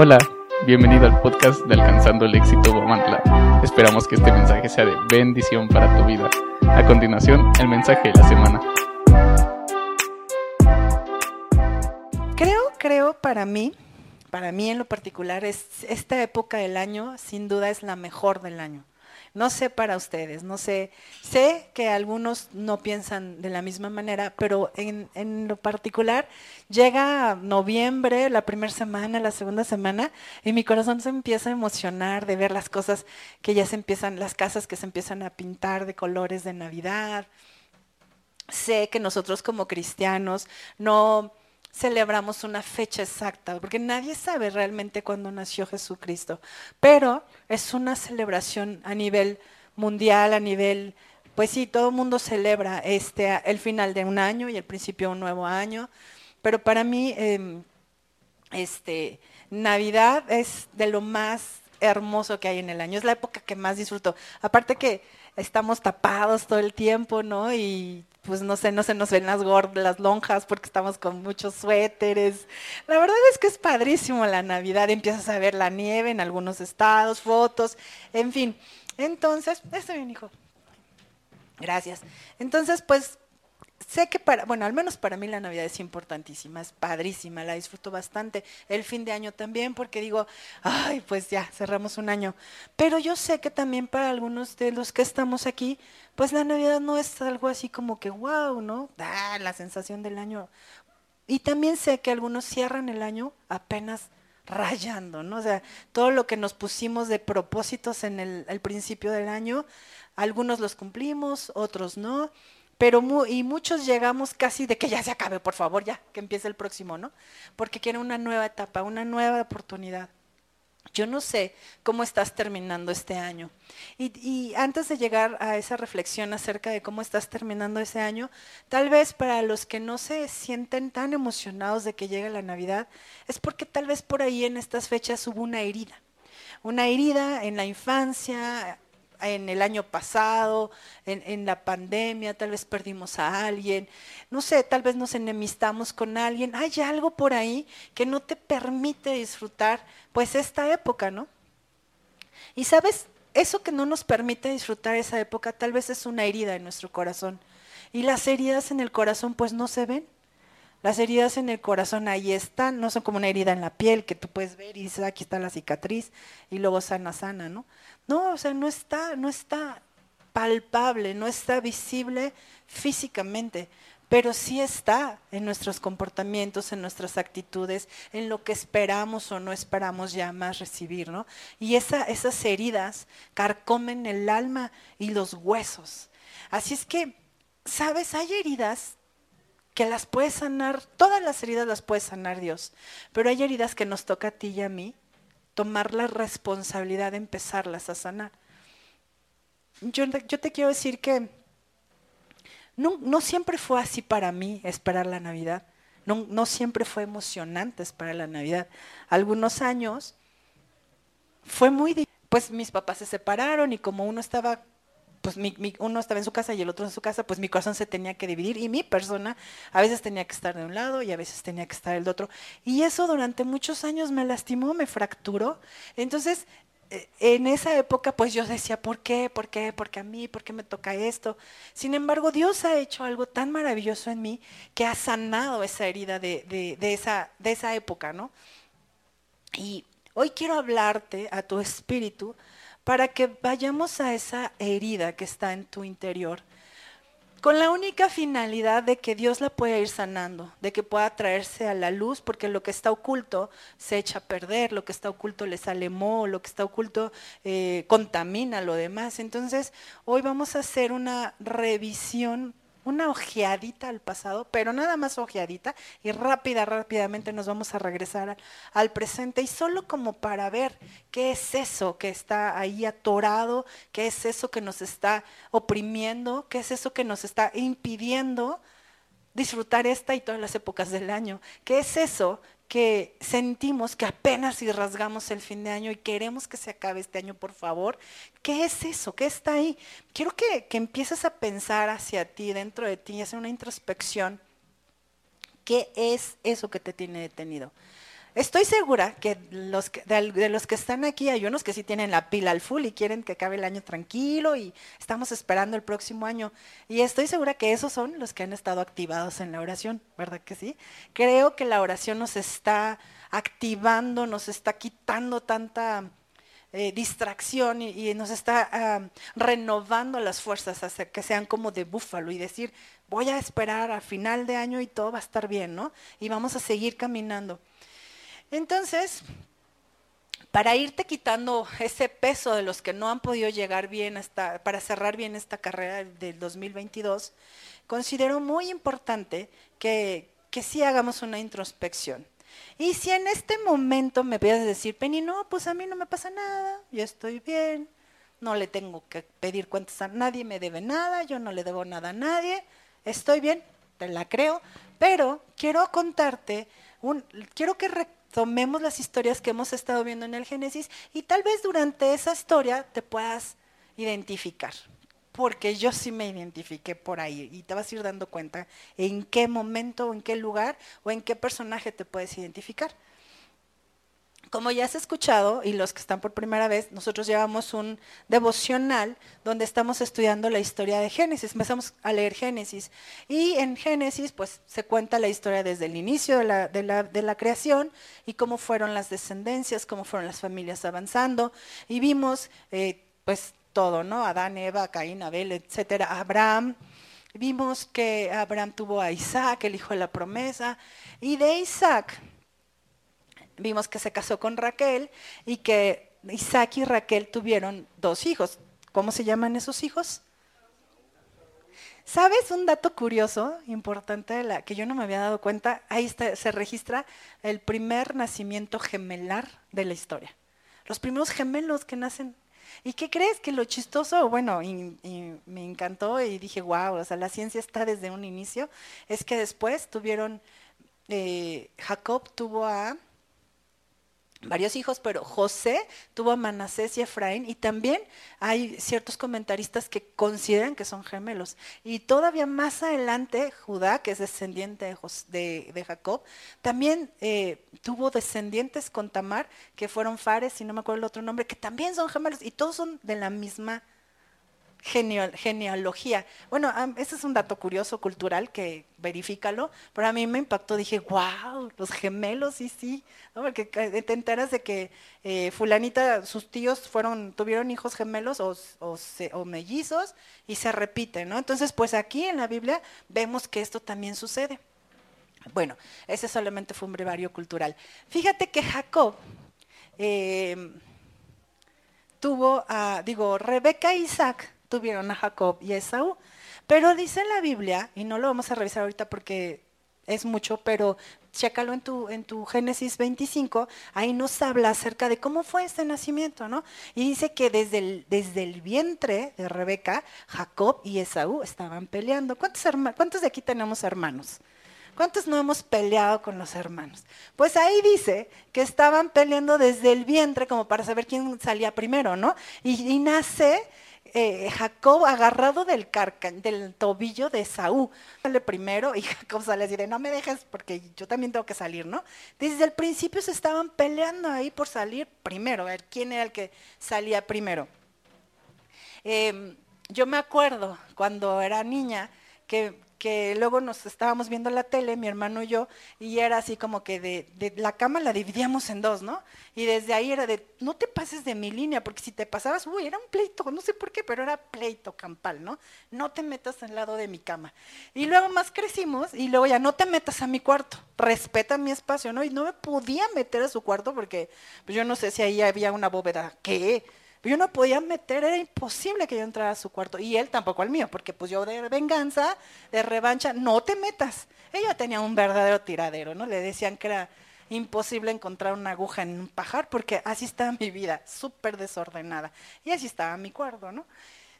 Hola, bienvenido al podcast de Alcanzando el Éxito Bomantla. Esperamos que este mensaje sea de bendición para tu vida. A continuación, el mensaje de la semana. Creo, creo para mí, para mí en lo particular, es esta época del año sin duda es la mejor del año. No sé para ustedes, no sé, sé que algunos no piensan de la misma manera, pero en, en lo particular llega noviembre, la primera semana, la segunda semana, y mi corazón se empieza a emocionar de ver las cosas que ya se empiezan, las casas que se empiezan a pintar de colores de Navidad. Sé que nosotros como cristianos no celebramos una fecha exacta, porque nadie sabe realmente cuándo nació Jesucristo, pero es una celebración a nivel mundial, a nivel, pues sí, todo el mundo celebra este, el final de un año y el principio de un nuevo año, pero para mí em, este, Navidad es de lo más hermoso que hay en el año, es la época que más disfruto, aparte que estamos tapados todo el tiempo, ¿no? Y pues no sé, no se nos ven las las lonjas porque estamos con muchos suéteres. La verdad es que es padrísimo la Navidad, empiezas a ver la nieve en algunos estados, fotos, en fin. Entonces, estoy bien, hijo. Gracias. Entonces, pues sé que para, bueno, al menos para mí la Navidad es importantísima, es padrísima, la disfruto bastante. El fin de año también, porque digo, ay, pues ya, cerramos un año. Pero yo sé que también para algunos de los que estamos aquí, pues la Navidad no es algo así como que, wow, ¿no? Ah, la sensación del año. Y también sé que algunos cierran el año apenas rayando, ¿no? O sea, todo lo que nos pusimos de propósitos en el, el principio del año, algunos los cumplimos, otros no pero y muchos llegamos casi de que ya se acabe, por favor, ya, que empiece el próximo, ¿no? Porque quieren una nueva etapa, una nueva oportunidad. Yo no sé cómo estás terminando este año. Y, y, antes de llegar a esa reflexión acerca de cómo estás terminando ese año, tal vez para los que no se sienten tan emocionados de que llegue la Navidad, es porque tal vez por ahí en estas fechas hubo una herida. Una herida en la infancia, en el año pasado, en, la pandemia, tal vez perdimos a alguien, no sé, tal vez nos enemistamos con alguien, hay algo por ahí que no te permite disfrutar pues esta época, ¿no? Y sabes, eso que no nos permite disfrutar esa época tal vez es una herida en nuestro corazón. Y las heridas en el corazón pues no se ven. Las heridas en el corazón ahí están, no son como una herida en la piel que tú puedes ver y dices, aquí está la cicatriz y luego sana, sana, ¿no? No, o sea, no está, no está palpable, no está visible físicamente, pero sí está en nuestros comportamientos, en nuestras actitudes, en lo que esperamos o no esperamos ya más recibir, ¿no? Y esa, esas heridas carcomen el alma y los huesos. Así es que, ¿sabes? Hay heridas que las puede sanar, todas las heridas las puede sanar Dios, pero hay heridas que nos toca a ti y a mí tomar la responsabilidad de empezarlas a sanar. Yo, yo te quiero decir que no, no, siempre fue así para mí esperar la Navidad, no, no siempre fue emocionante esperar la Navidad. Algunos años fue muy... Pues mis papás se separaron y como uno estaba pues uno estaba en su casa y el otro en su casa, pues mi corazón se tenía que dividir y mi persona a veces tenía que estar de un lado y a veces tenía que estar del otro. Y eso durante muchos años me lastimó, me fracturó. Entonces, eh, en esa época, pues yo decía, ¿por qué? ¿Por qué? ¿Por qué a mí? ¿Por qué me toca esto? Sin embargo, Dios ha hecho algo tan maravilloso en mí que ha sanado esa herida de, de, esa, de esa época, ¿no? Y hoy quiero hablarte a tu espíritu para que vayamos a esa herida que está en tu interior, con la única finalidad de que Dios la pueda ir sanando, de que pueda traerse a la luz, porque lo que está oculto se echa a perder, lo que está oculto le sale moho, lo que está oculto eh, contamina lo demás. Entonces, hoy vamos a hacer una revisión una ojeadita al pasado, pero nada más ojeadita, y rápida, rápidamente nos vamos a regresar al presente, y solo como para ver qué es eso que está ahí atorado, qué es eso que nos está oprimiendo, qué es eso que nos está impidiendo disfrutar esta y todas las épocas del año, qué es eso que sentimos que apenas si rasgamos el fin de año y queremos que se acabe este año, por favor. ¿Qué es eso? ¿Qué está ahí? Quiero que, que empieces a pensar hacia ti, dentro de ti, y hacer una introspección. ¿Qué es eso que te tiene detenido? Estoy segura que, los de, los que están aquí hay unos que sí tienen la pila al full y quieren que acabe el año tranquilo y estamos esperando el próximo año. Y estoy segura que esos son los que han estado activados en la oración, ¿verdad que sí? Creo que la oración nos está activando, nos está quitando tanta eh, distracción y, nos está renovando las fuerzas hasta que sean como de búfalo y decir, voy a esperar a final de año y todo va a estar bien, ¿no? Y vamos a seguir caminando. Entonces, para irte quitando ese peso de los que no han podido llegar bien hasta, para cerrar bien esta carrera del 2022, considero muy importante que, que sí hagamos una introspección. Y si en este momento me a decir, Penny, no, pues a mí no me pasa nada, yo estoy bien, no le tengo que pedir cuentas a nadie, me debe nada, yo no le debo nada a nadie, estoy bien, te la creo, pero quiero contarte, un, quiero que tomemos las historias que hemos estado viendo en el Génesis y tal vez durante esa historia te puedas identificar. Porque yo sí me identifiqué por ahí y te vas a ir dando cuenta en qué momento, en qué lugar o en qué personaje te puedes identificar. Como ya has escuchado, y los que están por primera vez, nosotros llevamos un devocional donde estamos estudiando la historia de Génesis. Empezamos a leer Génesis. Y en Génesis, pues, se cuenta la historia desde el inicio de la, creación y cómo fueron las descendencias, cómo fueron las familias avanzando. Y vimos, eh, pues, todo, ¿no? Adán, Eva, Caín, Abel, etcétera, Abraham. Vimos que Abraham tuvo a Isaac, el hijo de la promesa. Y de Isaac vimos que se casó con Raquel y que Isaac y Raquel tuvieron dos hijos. ¿Cómo se llaman esos hijos? ¿Sabes un dato curioso, importante, la, que yo no me había dado cuenta? Ahí se registra el primer nacimiento gemelar de la historia. Los primeros gemelos que nacen. ¿Y qué crees? Que lo chistoso, bueno, y, me encantó y dije, wow, o sea, la ciencia está desde un inicio, es que después tuvieron, eh, Jacob tuvo a varios hijos, pero José tuvo a Manasés y Efraín y también hay ciertos comentaristas que consideran que son gemelos. Y todavía más adelante, Judá, que es descendiente de, Jacob, también eh, tuvo descendientes con Tamar, que fueron Fares, y no me acuerdo el otro nombre, que también son gemelos y todos son de la misma genealogía. Bueno, ese es un dato curioso cultural que verifícalo, pero a mí me impactó, dije, wow, los gemelos, sí, sí, porque te enteras de que eh, fulanita, sus tíos fueron, tuvieron hijos gemelos o, o, mellizos y se repiten, ¿no? Entonces, pues aquí en la Biblia vemos que esto también sucede. Bueno, ese solamente fue un brevario cultural. Fíjate que Jacob eh, tuvo, a, digo, Rebeca e Isaac tuvieron a Jacob y a Esaú. Pero dice la Biblia, y no lo vamos a revisar ahorita porque es mucho, pero chécalo en tu, en tu Génesis 25, ahí nos habla acerca de cómo fue este nacimiento, ¿no? Y dice que desde el, desde el vientre de Rebeca, Jacob y Esaú estaban peleando. ¿Cuántos, ¿Cuántos de aquí tenemos hermanos? ¿Cuántos no hemos peleado con los hermanos? Pues ahí dice que estaban peleando desde el vientre como para saber quién salía primero, ¿no? Y nace eh, Jacob agarrado del, del tobillo de Saúl. Sale primero y Jacob sale así de, no me dejes porque yo también tengo que salir, ¿no? Desde el principio se estaban peleando ahí por salir primero, a ver quién era el que salía primero. Em, yo me acuerdo cuando era niña que que luego nos estábamos viendo la tele, mi hermano y yo, y era así como que de, la cama la dividíamos en dos, ¿no? Y desde ahí era de, no te pases de mi línea, porque si te pasabas, uy, era un pleito, no sé por qué, pero era pleito campal, ¿no? No te metas al lado de mi cama. Y luego más crecimos, y luego ya no te metas a mi cuarto, respeta mi espacio, ¿no? Y no me podía meter a su cuarto porque pues yo no sé si ahí había una bóveda, ¿qué? Yo no podía meter, era imposible que yo entrara a su cuarto. Y él tampoco al mío, porque pues yo de venganza, de revancha, no te metas. Ella tenía un verdadero tiradero, ¿no? Le decían que era imposible encontrar una aguja en un pajar, porque así estaba mi vida, súper desordenada. Y así estaba mi cuarto, ¿no?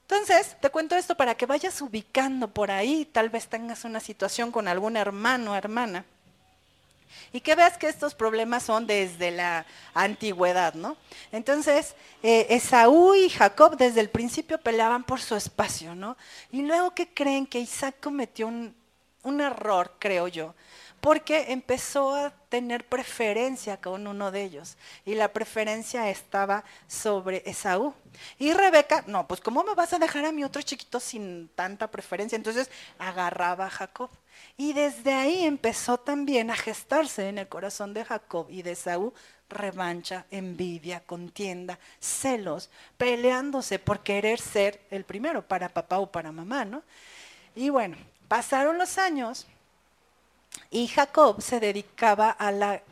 Entonces, te cuento esto para que vayas ubicando por ahí, tal vez tengas una situación con algún hermano hermana y que veas que estos problemas son desde la antigüedad, ¿no? Entonces, eh, Esaú y Jacob desde el principio peleaban por su espacio, ¿no? Y luego que creen que Isaac cometió un, un error, creo yo, porque empezó a tener preferencia con uno de ellos y la preferencia estaba sobre Esaú. Y Rebeca, no, pues ¿cómo me vas a dejar a mi otro chiquito sin tanta preferencia? Entonces agarraba a Jacob. Y desde ahí empezó también a gestarse en el corazón de Jacob y de Esaú revancha, envidia, contienda, celos, peleándose por querer ser el primero para papá o para mamá, ¿no? Y bueno, pasaron los años y Jacob se dedicaba a la,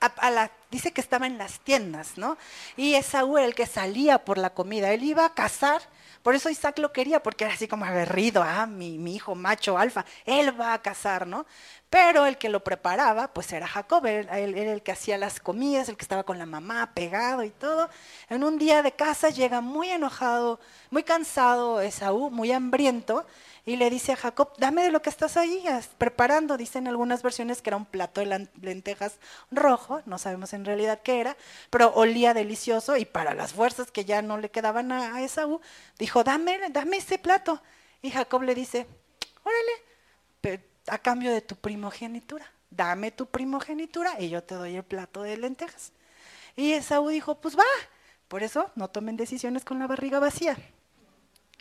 a, la, dice que estaba en las tiendas, ¿no? Y Esaú el que salía por la comida, él iba a cazar, por eso Isaac lo quería, porque era así como aguerrido, ah, mi, mi hijo macho alfa, él va a cazar, ¿no? Pero el que lo preparaba, pues era Jacob, era, el que hacía las comidas, el que estaba con la mamá pegado y todo. En un día de casa llega muy enojado, muy cansado Esaú, muy hambriento, y le dice a Jacob, dame de lo que estás ahí preparando. Dicen algunas versiones que era un plato de lentejas rojo, no sabemos en realidad qué era, pero olía delicioso y para las fuerzas que ya no le quedaban a, Esaú, dijo, dame, dame ese plato. Y Jacob le dice, órale, a cambio de tu primogenitura, dame tu primogenitura y yo te doy el plato de lentejas. Y Esaú dijo, pues va, por eso no tomen decisiones con la barriga vacía.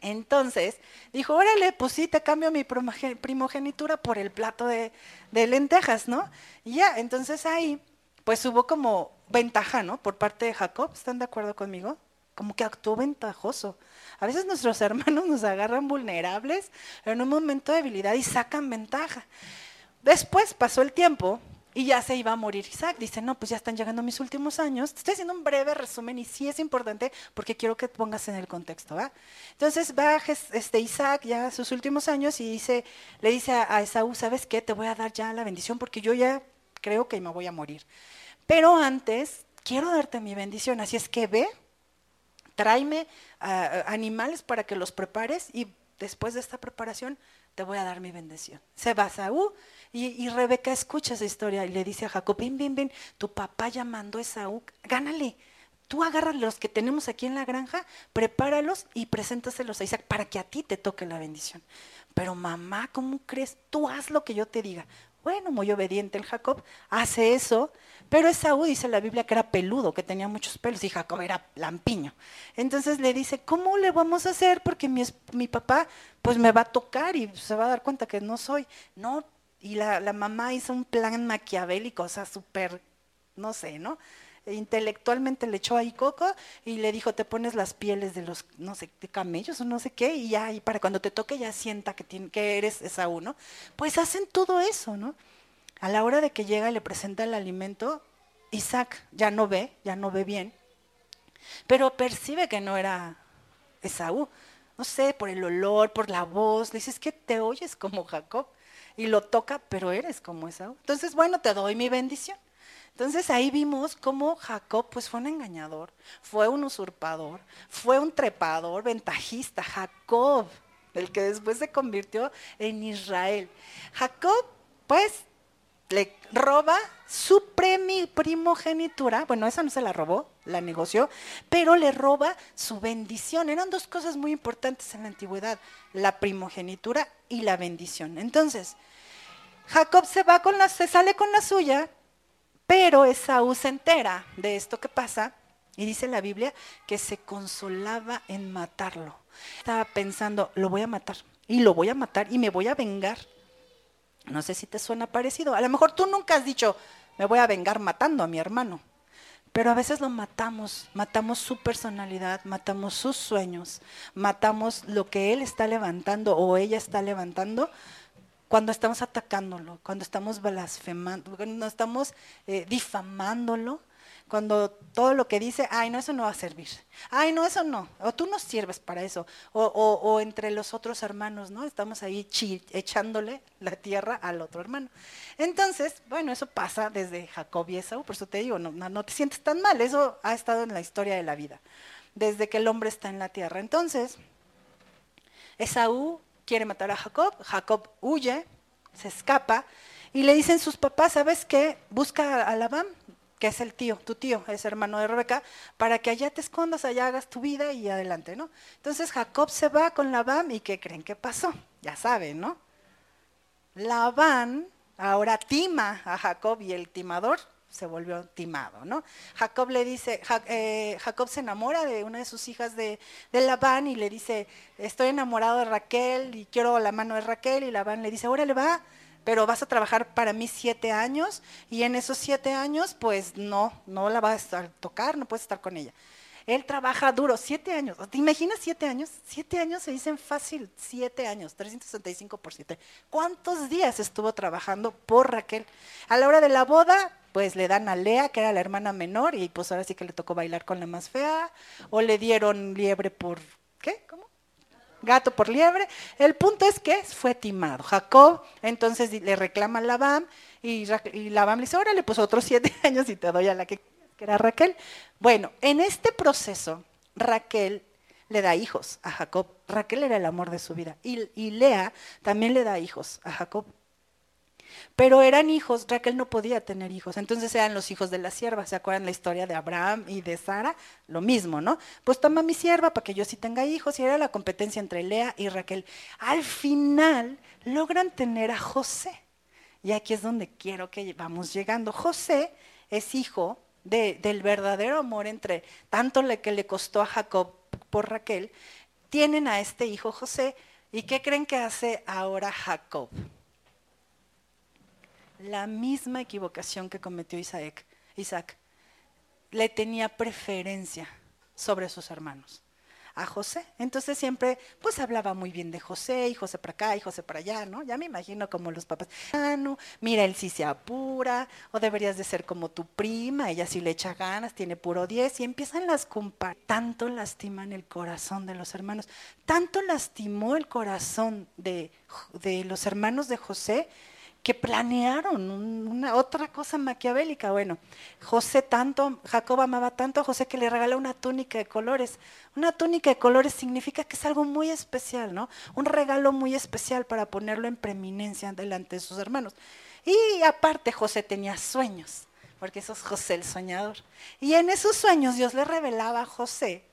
Entonces dijo, órale, pues sí, te cambio mi primogenitura por el plato de, lentejas, ¿no? Y ya, entonces ahí, pues hubo como ventaja, ¿no? Por parte de Jacob, ¿están de acuerdo conmigo? Como que actuó ventajoso. A veces nuestros hermanos nos agarran vulnerables en un momento de debilidad y sacan ventaja. Después pasó el tiempo y ya se iba a morir Isaac. Dice, no, pues ya están llegando mis últimos años. Estoy haciendo un breve resumen y sí es importante porque quiero que pongas en el contexto. ¿va? Entonces va este Isaac ya a sus últimos años y dice, le dice a, Esaú, ¿sabes qué? Te voy a dar ya la bendición porque yo ya creo que me voy a morir. Pero antes quiero darte mi bendición. Así es que ve, tráeme animales para que los prepares y después de esta preparación te voy a dar mi bendición. Se va Saúl y, Rebeca escucha esa historia y le dice a Jacob, ven, ven, ven, tu papá ya mandó a Esaú, gánale. Tú agarras los que tenemos aquí en la granja, prepáralos y preséntaselos a Isaac para que a ti te toque la bendición. Pero mamá, ¿cómo crees? Tú haz lo que yo te diga. Bueno, muy obediente el Jacob, hace eso, pero Esaú dice la Biblia que era peludo, que tenía muchos pelos, y Jacob era lampiño. Entonces le dice, ¿cómo le vamos a hacer? Porque mi, mi papá pues me va a tocar y se va a dar cuenta que no soy. No, y la, la mamá hizo un plan maquiavélico, o sea, súper, no sé, ¿no? Intelectualmente le echó ahí coco y le dijo, te pones las pieles de los, no sé, de camellos o no sé qué, y ya, y para cuando te toque ya sienta que, que eres esa uno. Pues hacen todo eso, ¿no? A la hora de que llega y le presenta el alimento, Isaac ya no ve, ya no ve bien, pero percibe que no era Esaú. No sé, por el olor, por la voz, le dices que te oyes como Jacob y lo toca, pero eres como Esaú. Entonces, bueno, te doy mi bendición. Entonces ahí vimos cómo Jacob pues fue un engañador, fue un usurpador, fue un trepador, ventajista, Jacob, el que después se convirtió en Israel. Jacob pues le roba su primogenitura, bueno, esa no se la robó, la negoció, pero le roba su bendición. Eran dos cosas muy importantes en la antigüedad, la primogenitura y la bendición. Entonces, Jacob se va con la, se sale con la suya, pero Esaú se entera de esto que pasa y dice la Biblia que se consolaba en matarlo. Estaba pensando, lo voy a matar y lo voy a matar y me voy a vengar. No sé si te suena parecido. A lo mejor tú nunca has dicho, me voy a vengar matando a mi hermano. Pero a veces lo matamos, matamos su personalidad, matamos sus sueños, matamos lo que él está levantando o ella está levantando cuando estamos atacándolo, cuando estamos blasfemando, cuando estamos eh, difamándolo, cuando todo lo que dice, ay, no, eso no va a servir. Ay, no, eso no. O tú no sirves para eso. O, entre los otros hermanos, ¿no? Estamos ahí echándole la tierra al otro hermano. Entonces, bueno, eso pasa desde Jacob y Esaú. Por eso te digo, no, no te sientes tan mal. Eso ha estado en la historia de la vida. Desde que el hombre está en la tierra. Entonces, Esaú quiere matar a Jacob. Jacob huye, se escapa. Y le dicen sus papás, ¿sabes qué? Busca a Labán, que es el tío, tu tío, es hermano de Rebeca, para que allá te escondas, allá hagas tu vida y adelante, ¿no? Entonces Jacob se va con Labán y ¿qué creen que pasó? Ya saben, ¿no? Labán ahora tima a Jacob y el timador se volvió timado, ¿no? Jacob le dice, eh, Jacob se enamora de una de sus hijas de, de, Labán y le dice, estoy enamorado de Raquel y quiero la mano de Raquel y Labán le dice, órale va, pero vas a trabajar para mí siete años y en esos siete años pues no, no la vas a tocar, no puedes estar con ella. Él trabaja duro, siete años. ¿Te imaginas siete años? Siete años se dicen fácil, siete años, 365 por siete. ¿Cuántos días estuvo trabajando por Raquel? A la hora de la boda, pues le dan a Lea, que era la hermana menor, y pues ahora sí que le tocó bailar con la más fea, o le dieron liebre por, ¿qué? ¿Cómo? Gato por liebre. El punto es que fue timado. Jacob entonces le reclama a Labán y, y le dice, órale, pues otros siete años y te doy a la que que era Raquel. Bueno, en este proceso, Raquel le da hijos a Jacob. Raquel era el amor de su vida. Y, Lea también le da hijos a Jacob. Pero eran hijos, Raquel no podía tener hijos, entonces eran los hijos de la sierva. ¿Se acuerdan la historia de Abraham y de Sara? Lo mismo, ¿no? Pues toma mi sierva para que yo sí tenga hijos, y era la competencia entre Lea y Raquel. Al final logran tener a José. Y aquí es donde quiero que vamos llegando. José es hijo del verdadero amor entre tanto le que le costó a Jacob por Raquel, tienen a este hijo José. ¿Y qué creen que hace ahora Jacob? La misma equivocación que cometió Isaac. Isaac le tenía preferencia sobre sus hermanos a José. Entonces siempre, pues hablaba muy bien de José, y José para acá, y José para allá, ¿no? Ya me imagino como los papás, ah, no, mira, él sí se apura, o deberías de ser como tu prima, ella sí le echa ganas, tiene puro 10, y empiezan las comparar. Tanto lastiman el corazón de los hermanos, tanto lastimó el corazón de, de los hermanos de José, que planearon una otra cosa maquiavélica. Bueno, José tanto, Jacob amaba tanto a José que le regaló una túnica de colores. Una túnica de colores significa que es algo muy especial, ¿no? Un regalo muy especial para ponerlo en preeminencia delante de sus hermanos. Y aparte José tenía sueños, porque eso es José el soñador. Y en esos sueños Dios le revelaba a José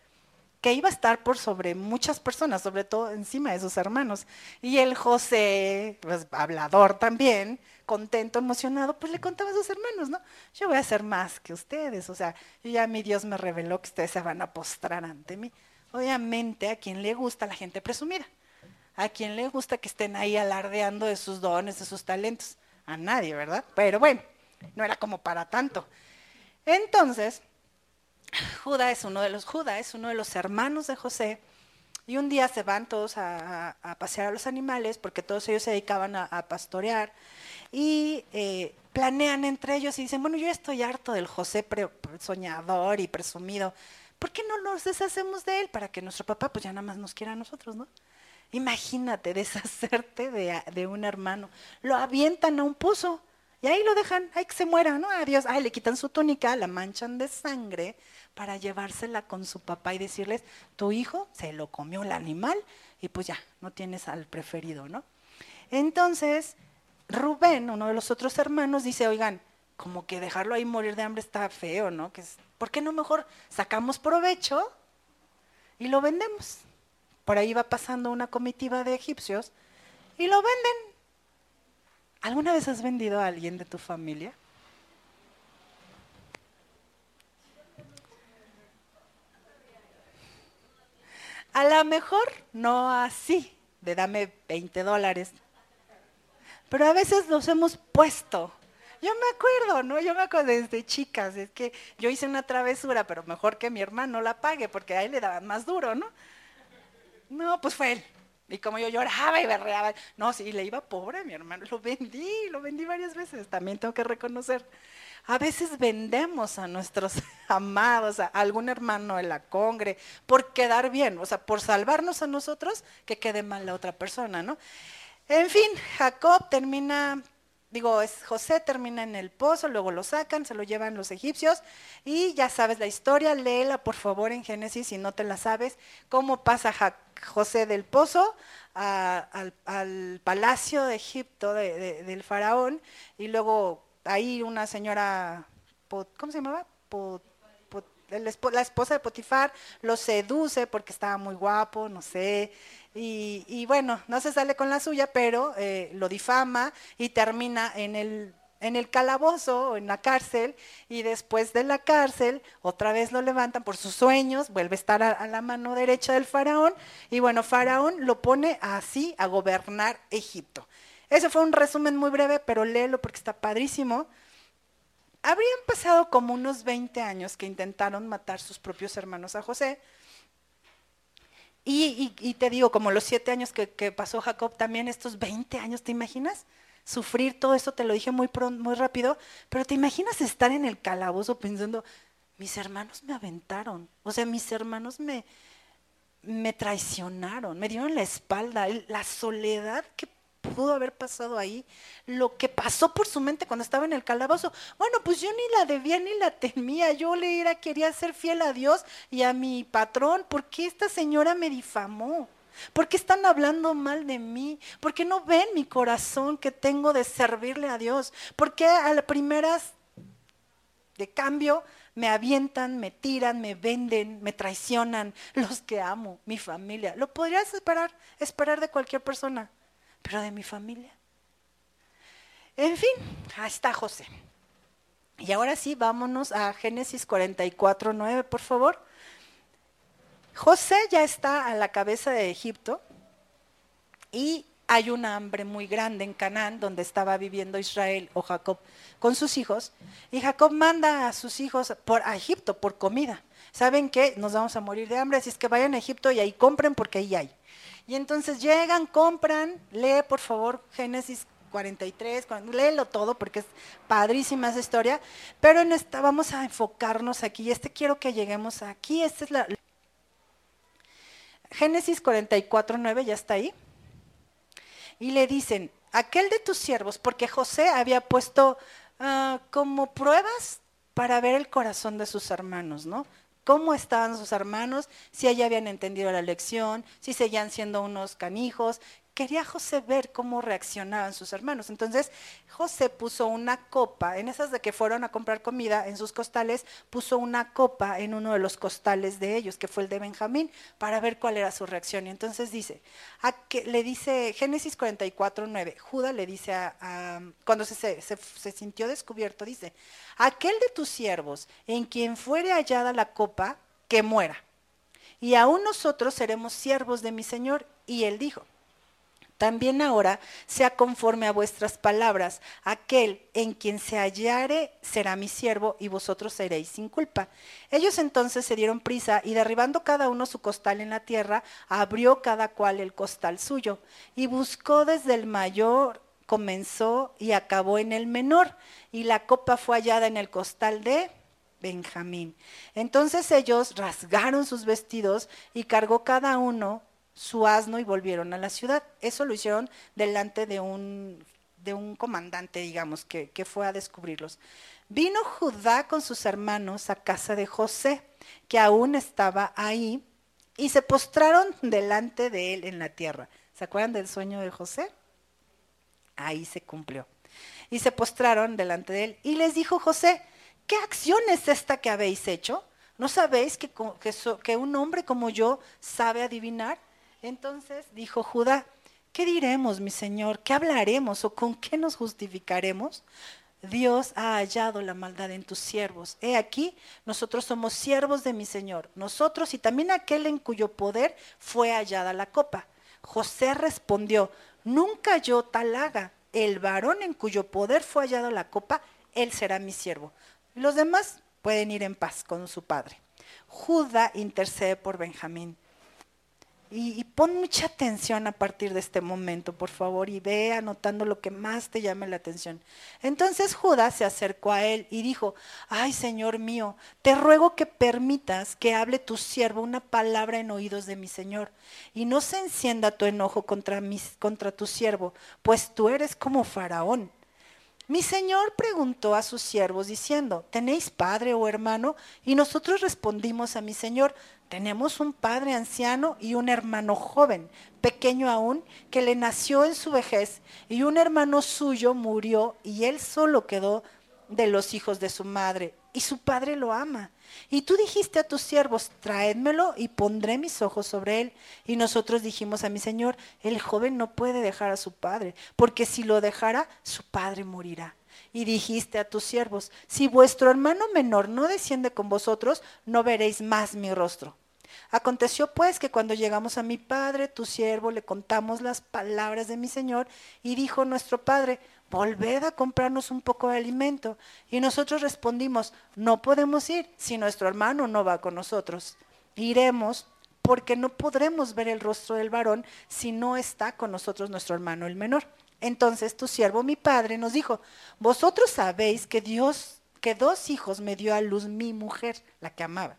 que iba a estar por sobre muchas personas, sobre todo encima de sus hermanos. Y el José, pues hablador también, contento, emocionado, pues le contaba a sus hermanos, ¿no? Yo voy a hacer más que ustedes, o sea, ya mi Dios me reveló que ustedes se van a postrar ante mí. Obviamente a quien le gusta la gente presumida, a quien le gusta que estén ahí alardeando de sus dones, de sus talentos, a nadie, ¿verdad? Pero bueno, no era como para tanto. Entonces, Judá es uno de los Judá es uno de los hermanos de José. Y un día se van todos a, pasear a los animales, porque todos ellos se dedicaban a, pastorear, y eh, planean entre ellos y dicen, bueno, yo estoy harto del José soñador y presumido, ¿por qué no nos deshacemos de él para que nuestro papá pues ya nada más nos quiera a nosotros, ¿no? Imagínate deshacerte de, de un hermano, lo avientan a un pozo y ahí lo dejan, ahí que se muera, ¿no? Adiós, ahí le quitan su túnica, la manchan de sangre para llevársela con su papá y decirles, tu hijo se lo comió el animal y pues ya, no tienes al preferido, ¿no? Entonces, Rubén, uno de los otros hermanos, dice, oigan, como que dejarlo ahí morir de hambre está feo, ¿no? Que ¿Por qué no mejor sacamos provecho y lo vendemos? Por ahí va pasando una comitiva de egipcios y lo venden. ¿Alguna vez has vendido a alguien de tu familia? A lo mejor no así, de dame 20 dólares. Pero a veces los hemos puesto. Yo me acuerdo, ¿no? Yo me acuerdo desde chicas, es que yo hice una travesura, pero mejor que mi hermano la pague, porque a él le daban más duro, ¿no? No, pues fue él. Y como yo lloraba y berreaba, no, sí, le iba pobre a mi hermano, lo vendí, lo vendí varias veces, también tengo que reconocer. A veces vendemos a nuestros amados, a algún hermano en la congre, por quedar bien, o sea, por salvarnos a nosotros, que quede mal la otra persona, ¿no? En fin, Jacob termina, digo, es, José termina en el pozo, luego lo sacan, se lo llevan los egipcios, y ya sabes la historia, léela por favor en Génesis si no te la sabes, cómo pasa José del pozo al, palacio de Egipto del faraón, y luego ahí una señora, ¿cómo se llamaba? La esposa de Potifar lo seduce porque estaba muy guapo, no sé, y, bueno, no se sale con la suya, pero eh, lo difama y termina en el en el calabozo o en la cárcel y después de la cárcel otra vez lo levantan por sus sueños, vuelve a estar a, la mano derecha del faraón y bueno, faraón lo pone así a gobernar Egipto. Ese fue un resumen muy breve, pero léelo porque está padrísimo. Habrían pasado como unos 20 años que intentaron matar sus propios hermanos a José. Y, te digo, como los siete años que, pasó Jacob, también estos 20 años, ¿te imaginas? sufrir todo esto, te lo dije muy, pronto, muy rápido, pero te imaginas estar en el calabozo pensando, mis hermanos me aventaron, o sea, mis hermanos me, me traicionaron, me dieron la espalda, la soledad que pudo haber pasado ahí, lo que pasó por su mente cuando estaba en el calabozo. Bueno, pues yo ni la debía ni la temía, yo le era, quería ser fiel a Dios y a mi patrón, porque esta señora me difamó. ¿Por qué están hablando mal de mí? ¿Por qué no ven mi corazón que tengo de servirle a Dios? ¿Por qué a las primeras de cambio me avientan, me tiran, me venden, me traicionan los que amo, mi familia? Lo podrías esperar, esperar de cualquier persona, pero de mi familia. En fin, ahí está José. Y ahora sí, vámonos a Génesis 44, 9, por favor. José ya está a la cabeza de Egipto y hay una hambre muy grande en Canaán, donde estaba viviendo Israel o Jacob con sus hijos. Y Jacob manda a sus hijos por, a Egipto por comida. ¿Saben qué? Nos vamos a morir de hambre, así es que vayan a Egipto y ahí compren porque ahí hay. Y entonces llegan, compran, lee por favor Génesis 43, léelo todo porque es padrísima esa historia, pero en esta vamos a enfocarnos aquí, este quiero que lleguemos aquí, esta es la, Génesis 44, 9, ya está ahí. Y le dicen, aquel de tus siervos, porque José había puesto ah, como pruebas para ver el corazón de sus hermanos, ¿no? Cómo estaban sus hermanos, si ya habían entendido la lección, si seguían siendo unos canijos, quería José ver cómo reaccionaban sus hermanos. Entonces, José puso una copa, en esas de que fueron a comprar comida, en sus costales, puso una copa en uno de los costales de ellos, que fue el de Benjamín, para ver cuál era su reacción. Y entonces dice, le dice Génesis 44, 9, Judá le dice a, cuando se, se sintió descubierto, dice, aquel de tus siervos en quien fuere hallada la copa, que muera. Y aún nosotros seremos siervos de mi Señor. Y él dijo, también ahora sea conforme a vuestras palabras. Aquel en quien se hallare será mi siervo y vosotros seréis sin culpa. Ellos entonces se dieron prisa y derribando cada uno su costal en la tierra, abrió cada cual el costal suyo y buscó desde el mayor, comenzó y acabó en el menor. Y la copa fue hallada en el costal de Benjamín. Entonces ellos rasgaron sus vestidos y cargó cada uno su asno y volvieron a la ciudad. Eso lo hicieron delante de un, de un comandante, digamos, que, que fue a descubrirlos. Vino Judá con sus hermanos a casa de José, que aún estaba ahí, y se postraron delante de él en la tierra. ¿Se acuerdan del sueño de José? Ahí se cumplió. Y se postraron delante de él y les dijo José, ¿qué acción es esta que habéis hecho? ¿No sabéis que, que, que un hombre como yo sabe adivinar? Entonces dijo Judá, ¿qué diremos, mi Señor? ¿Qué hablaremos o con qué nos justificaremos? Dios ha hallado la maldad en tus siervos. He aquí, nosotros somos siervos de mi Señor, nosotros y también aquel en cuyo poder fue hallada la copa. José respondió, nunca yo tal haga. El varón en cuyo poder fue hallada la copa, él será mi siervo. Los demás pueden ir en paz con su padre. Judá intercede por Benjamín. Y, pon mucha atención a partir de este momento, por favor, y ve anotando lo que más te llame la atención. Entonces Judas se acercó a él y dijo, ay Señor mío, te ruego que permitas que hable tu siervo una palabra en oídos de mi Señor, y no se encienda tu enojo contra, contra tu siervo, pues tú eres como faraón. Mi señor preguntó a sus siervos diciendo, ¿tenéis padre o hermano? Y nosotros respondimos a mi señor, tenemos un padre anciano y un hermano joven, pequeño aún, que le nació en su vejez, y un hermano suyo murió y él solo quedó de los hijos de su madre. y su padre lo ama. Y tú dijiste a tus siervos, traédmelo y pondré mis ojos sobre él. Y nosotros dijimos a mi señor, el joven no puede dejar a su padre, porque si lo dejara, su padre morirá. Y dijiste a tus siervos, si vuestro hermano menor no desciende con vosotros, no veréis más mi rostro. Aconteció pues que cuando llegamos a mi padre, tu siervo, le contamos las palabras de mi señor, y dijo nuestro padre, volved a comprarnos un poco de alimento. Y nosotros respondimos, no podemos ir si nuestro hermano no va con nosotros. Iremos porque no podremos ver el rostro del varón si no está con nosotros nuestro hermano el menor. Entonces tu siervo, mi padre, nos dijo, vosotros sabéis que Dios, que dos hijos me dio a luz mi mujer, la que amaba.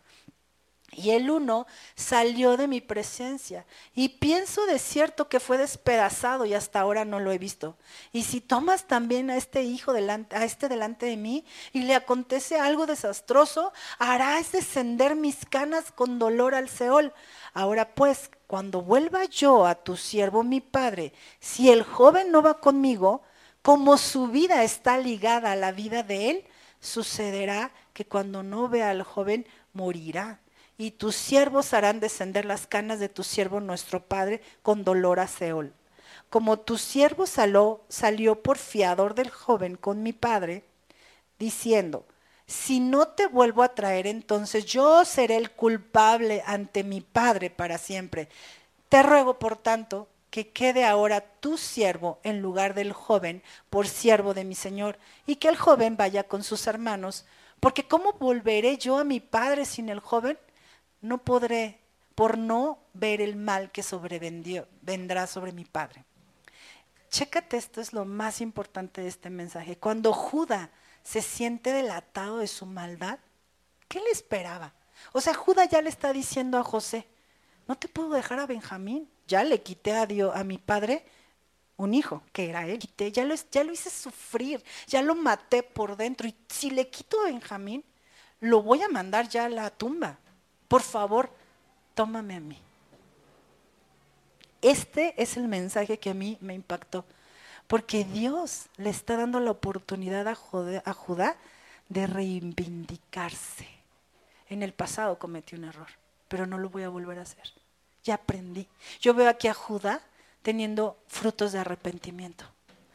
Y el uno salió de mi presencia. Y pienso de cierto que fue despedazado y hasta ahora no lo he visto. Y si tomas también a este hijo delante, a este delante de mí y le acontece algo desastroso, harás descender mis canas con dolor al Seol. Ahora pues, cuando vuelva yo a tu siervo mi padre, si el joven no va conmigo, como su vida está ligada a la vida de él, sucederá que cuando no vea al joven, morirá y tus siervos harán descender las canas de tu siervo nuestro Padre con dolor a Seol. Como tu siervo salió, salió por fiador del joven con mi Padre, diciendo, si no te vuelvo a traer, entonces yo seré el culpable ante mi Padre para siempre. Te ruego, por tanto, que quede ahora tu siervo en lugar del joven por siervo de mi Señor, y que el joven vaya con sus hermanos, porque ¿cómo volveré yo a mi Padre sin el joven? No podré por no ver el mal que vendrá sobre mi padre. Chécate, esto es lo más importante de este mensaje. Cuando Judá se siente delatado de su maldad, ¿qué le esperaba? O sea, Judá ya le está diciendo a José, no te puedo dejar a Benjamín, ya le quité a Dios, a mi padre, un hijo, que era él, ya lo, ya lo hice sufrir, ya lo maté por dentro, y si le quito a Benjamín, lo voy a mandar ya a la tumba por favor, tómame a mí. Este es el mensaje que a mí me impactó, porque Dios le está dando la oportunidad a Judá, de reivindicarse. En el pasado cometí un error, pero no lo voy a volver a hacer. Ya aprendí. Yo veo aquí a Judá teniendo frutos de arrepentimiento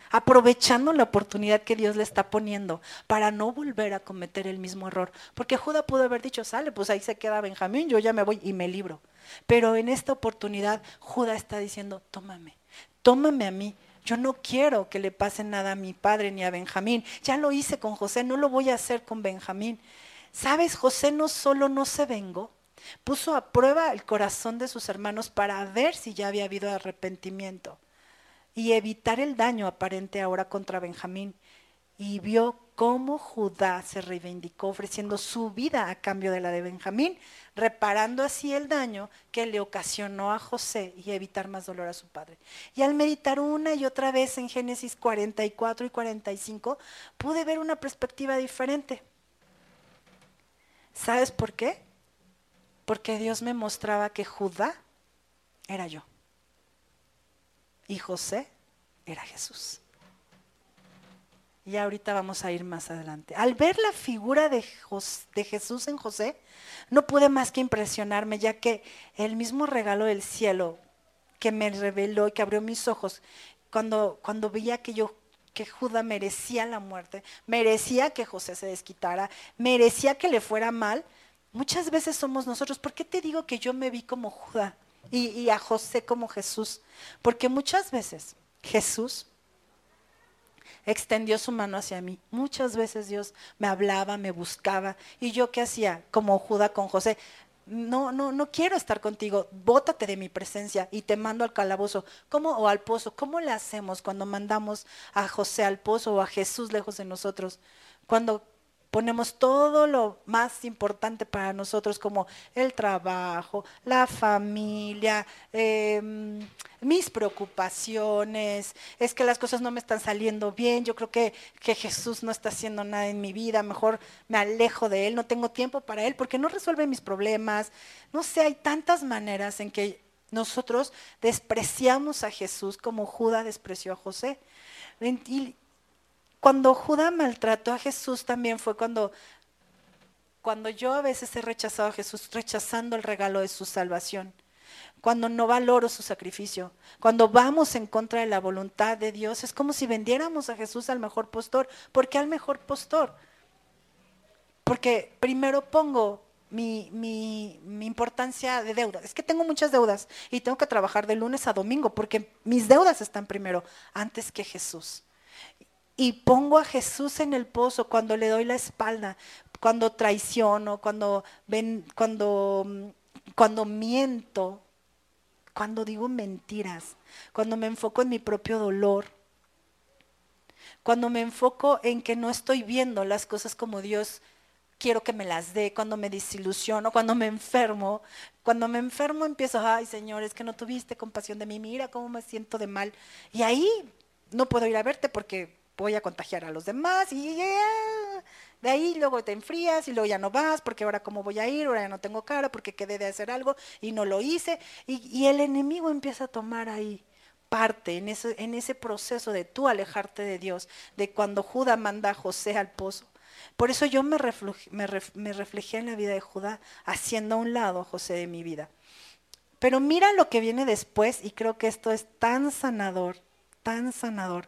aprovechando la oportunidad que Dios le está poniendo para no volver a cometer el mismo error. Porque Judá pudo haber dicho, sale, pues ahí se queda Benjamín, yo ya me voy y me libro. Pero en esta oportunidad Judá está diciendo, tómame, tómame a mí. Yo no quiero que le pase nada a mi padre ni a Benjamín. Ya lo hice con José, no lo voy a hacer con Benjamín. ¿Sabes? José no solo no se vengó, puso a prueba el corazón de sus hermanos para ver si ya había habido arrepentimiento y evitar el daño aparente ahora contra Benjamín. Y vio cómo Judá se reivindicó ofreciendo su vida a cambio de la de Benjamín, reparando así el daño que le ocasionó a José y evitar más dolor a su padre. Y al meditar una y otra vez en Génesis 44 y 45, pude ver una perspectiva diferente. ¿Sabes por qué? Porque Dios me mostraba que Judá era yo y José era Jesús. Y ahorita vamos a ir más adelante. Al ver la figura de, de, Jesús en José, no pude más que impresionarme, ya que el mismo regalo del cielo que me reveló y que abrió mis ojos, cuando, cuando veía que yo que Judá merecía la muerte, merecía que José se desquitara, merecía que le fuera mal, muchas veces somos nosotros. ¿Por qué te digo que yo me vi como Judá? Y, a José como Jesús. Porque muchas veces Jesús extendió su mano hacia mí. Muchas veces Dios me hablaba, me buscaba. ¿Y yo qué hacía? Como Judá con José. No, no, no quiero estar contigo. Bótate de mi presencia y te mando al calabozo. ¿Cómo? O al pozo. ¿Cómo le hacemos cuando mandamos a José al pozo o a Jesús lejos de nosotros? Cuando ponemos todo lo más importante para nosotros como el trabajo, la familia, em, mis preocupaciones, es que las cosas no me están saliendo bien, yo creo que, que Jesús no está haciendo nada en mi vida, mejor me alejo de Él, no tengo tiempo para Él porque no resuelve mis problemas. No sé, hay tantas maneras en que nosotros despreciamos a Jesús como Judas despreció a José. Cuando Judá maltrató a Jesús también fue cuando cuando yo a veces he rechazado a Jesús, rechazando el regalo de su salvación, cuando no valoro su sacrificio, cuando vamos en contra de la voluntad de Dios, es como si vendiéramos a Jesús al mejor postor. ¿Por qué al mejor postor? Porque primero pongo mi, mi, mi, importancia de deuda. Es que tengo muchas deudas y tengo que trabajar de lunes a domingo porque mis deudas están primero antes que Jesús. Y pongo a Jesús en el pozo cuando le doy la espalda, cuando traiciono, cuando, ven, cuando, cuando miento, cuando digo mentiras, cuando me enfoco en mi propio dolor, cuando me enfoco en que no estoy viendo las cosas como Dios quiero que me las dé, cuando me desilusiono, cuando me enfermo. Cuando me enfermo empiezo, ay Señor, es que no tuviste compasión de mí, mira cómo me siento de mal. Y ahí no puedo ir a verte porque voy a contagiar a los demás y de ahí luego te enfrías y luego ya no vas porque ahora cómo voy a ir, ahora ya no tengo cara porque quedé de hacer algo y no lo hice. Y, el enemigo empieza a tomar ahí parte en ese, en ese proceso de tú alejarte de Dios, de cuando Judá manda a José al pozo por eso yo me, reflejé, en la vida de Judá, haciendo a un lado a José de mi vida. Pero mira lo que viene después, y creo que esto es tan sanador, tan sanador.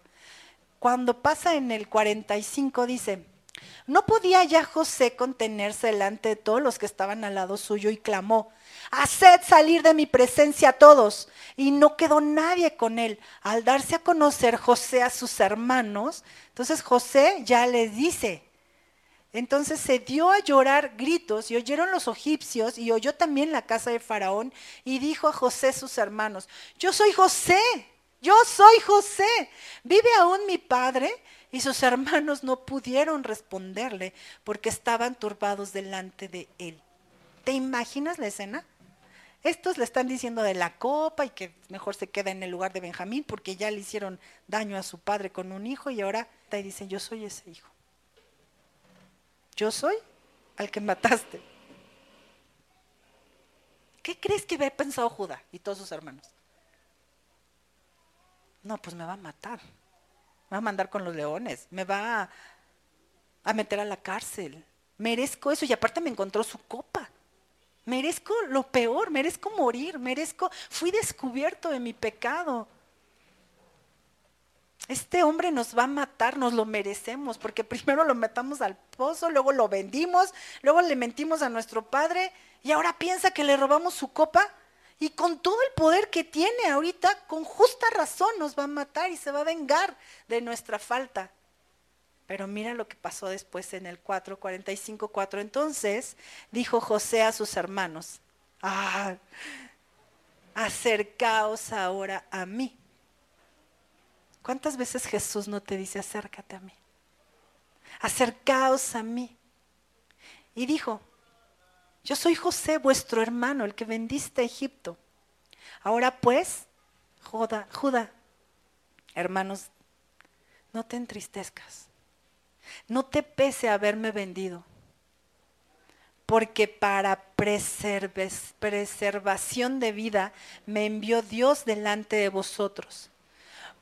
Cuando pasa en el 45 dice, no podía ya José contenerse delante de todos los que estaban al lado suyo y clamó, haced salir de mi presencia a todos. Y no quedó nadie con él. Al darse a conocer José a sus hermanos, entonces José ya les dice, entonces se dio a llorar gritos y oyeron los egipcios y oyó también la casa de Faraón y dijo a José sus hermanos, yo soy José, yo soy José, ¿vive aún mi padre? Y sus hermanos no pudieron responderle porque estaban turbados delante de él. ¿Te imaginas la escena? Estos le están diciendo de la copa y que mejor se queda en el lugar de Benjamín porque ya le hicieron daño a su padre con un hijo y ahora te dicen, yo soy ese hijo yo soy al que mataste. ¿Qué crees que había pensado Judá y todos sus hermanos? No, pues me va a matar. Me va a mandar con los leones. Me va a, meter a la cárcel. Merezco eso. Y aparte me encontró su copa. Merezco lo peor. Merezco morir. Merezco. Fui descubierto de mi pecado este hombre nos va a matar, nos lo merecemos, porque primero lo metamos al pozo, luego lo vendimos, luego le mentimos a nuestro padre y ahora piensa que le robamos su copa y con todo el poder que tiene ahorita, con justa razón nos va a matar y se va a vengar de nuestra falta. Pero mira lo que pasó después en el 4, 45, 4. Entonces dijo José a sus hermanos, ah, acercaos ahora a mí. ¿Cuántas veces Jesús no te dice, acércate a mí? Acercaos a mí. Y dijo, yo soy José, vuestro hermano, el que vendiste a Egipto. Ahora pues, Judá, Judá, hermanos, no te entristezcas. No te pese haberme vendido. Porque para preservación de vida me envió Dios delante de vosotros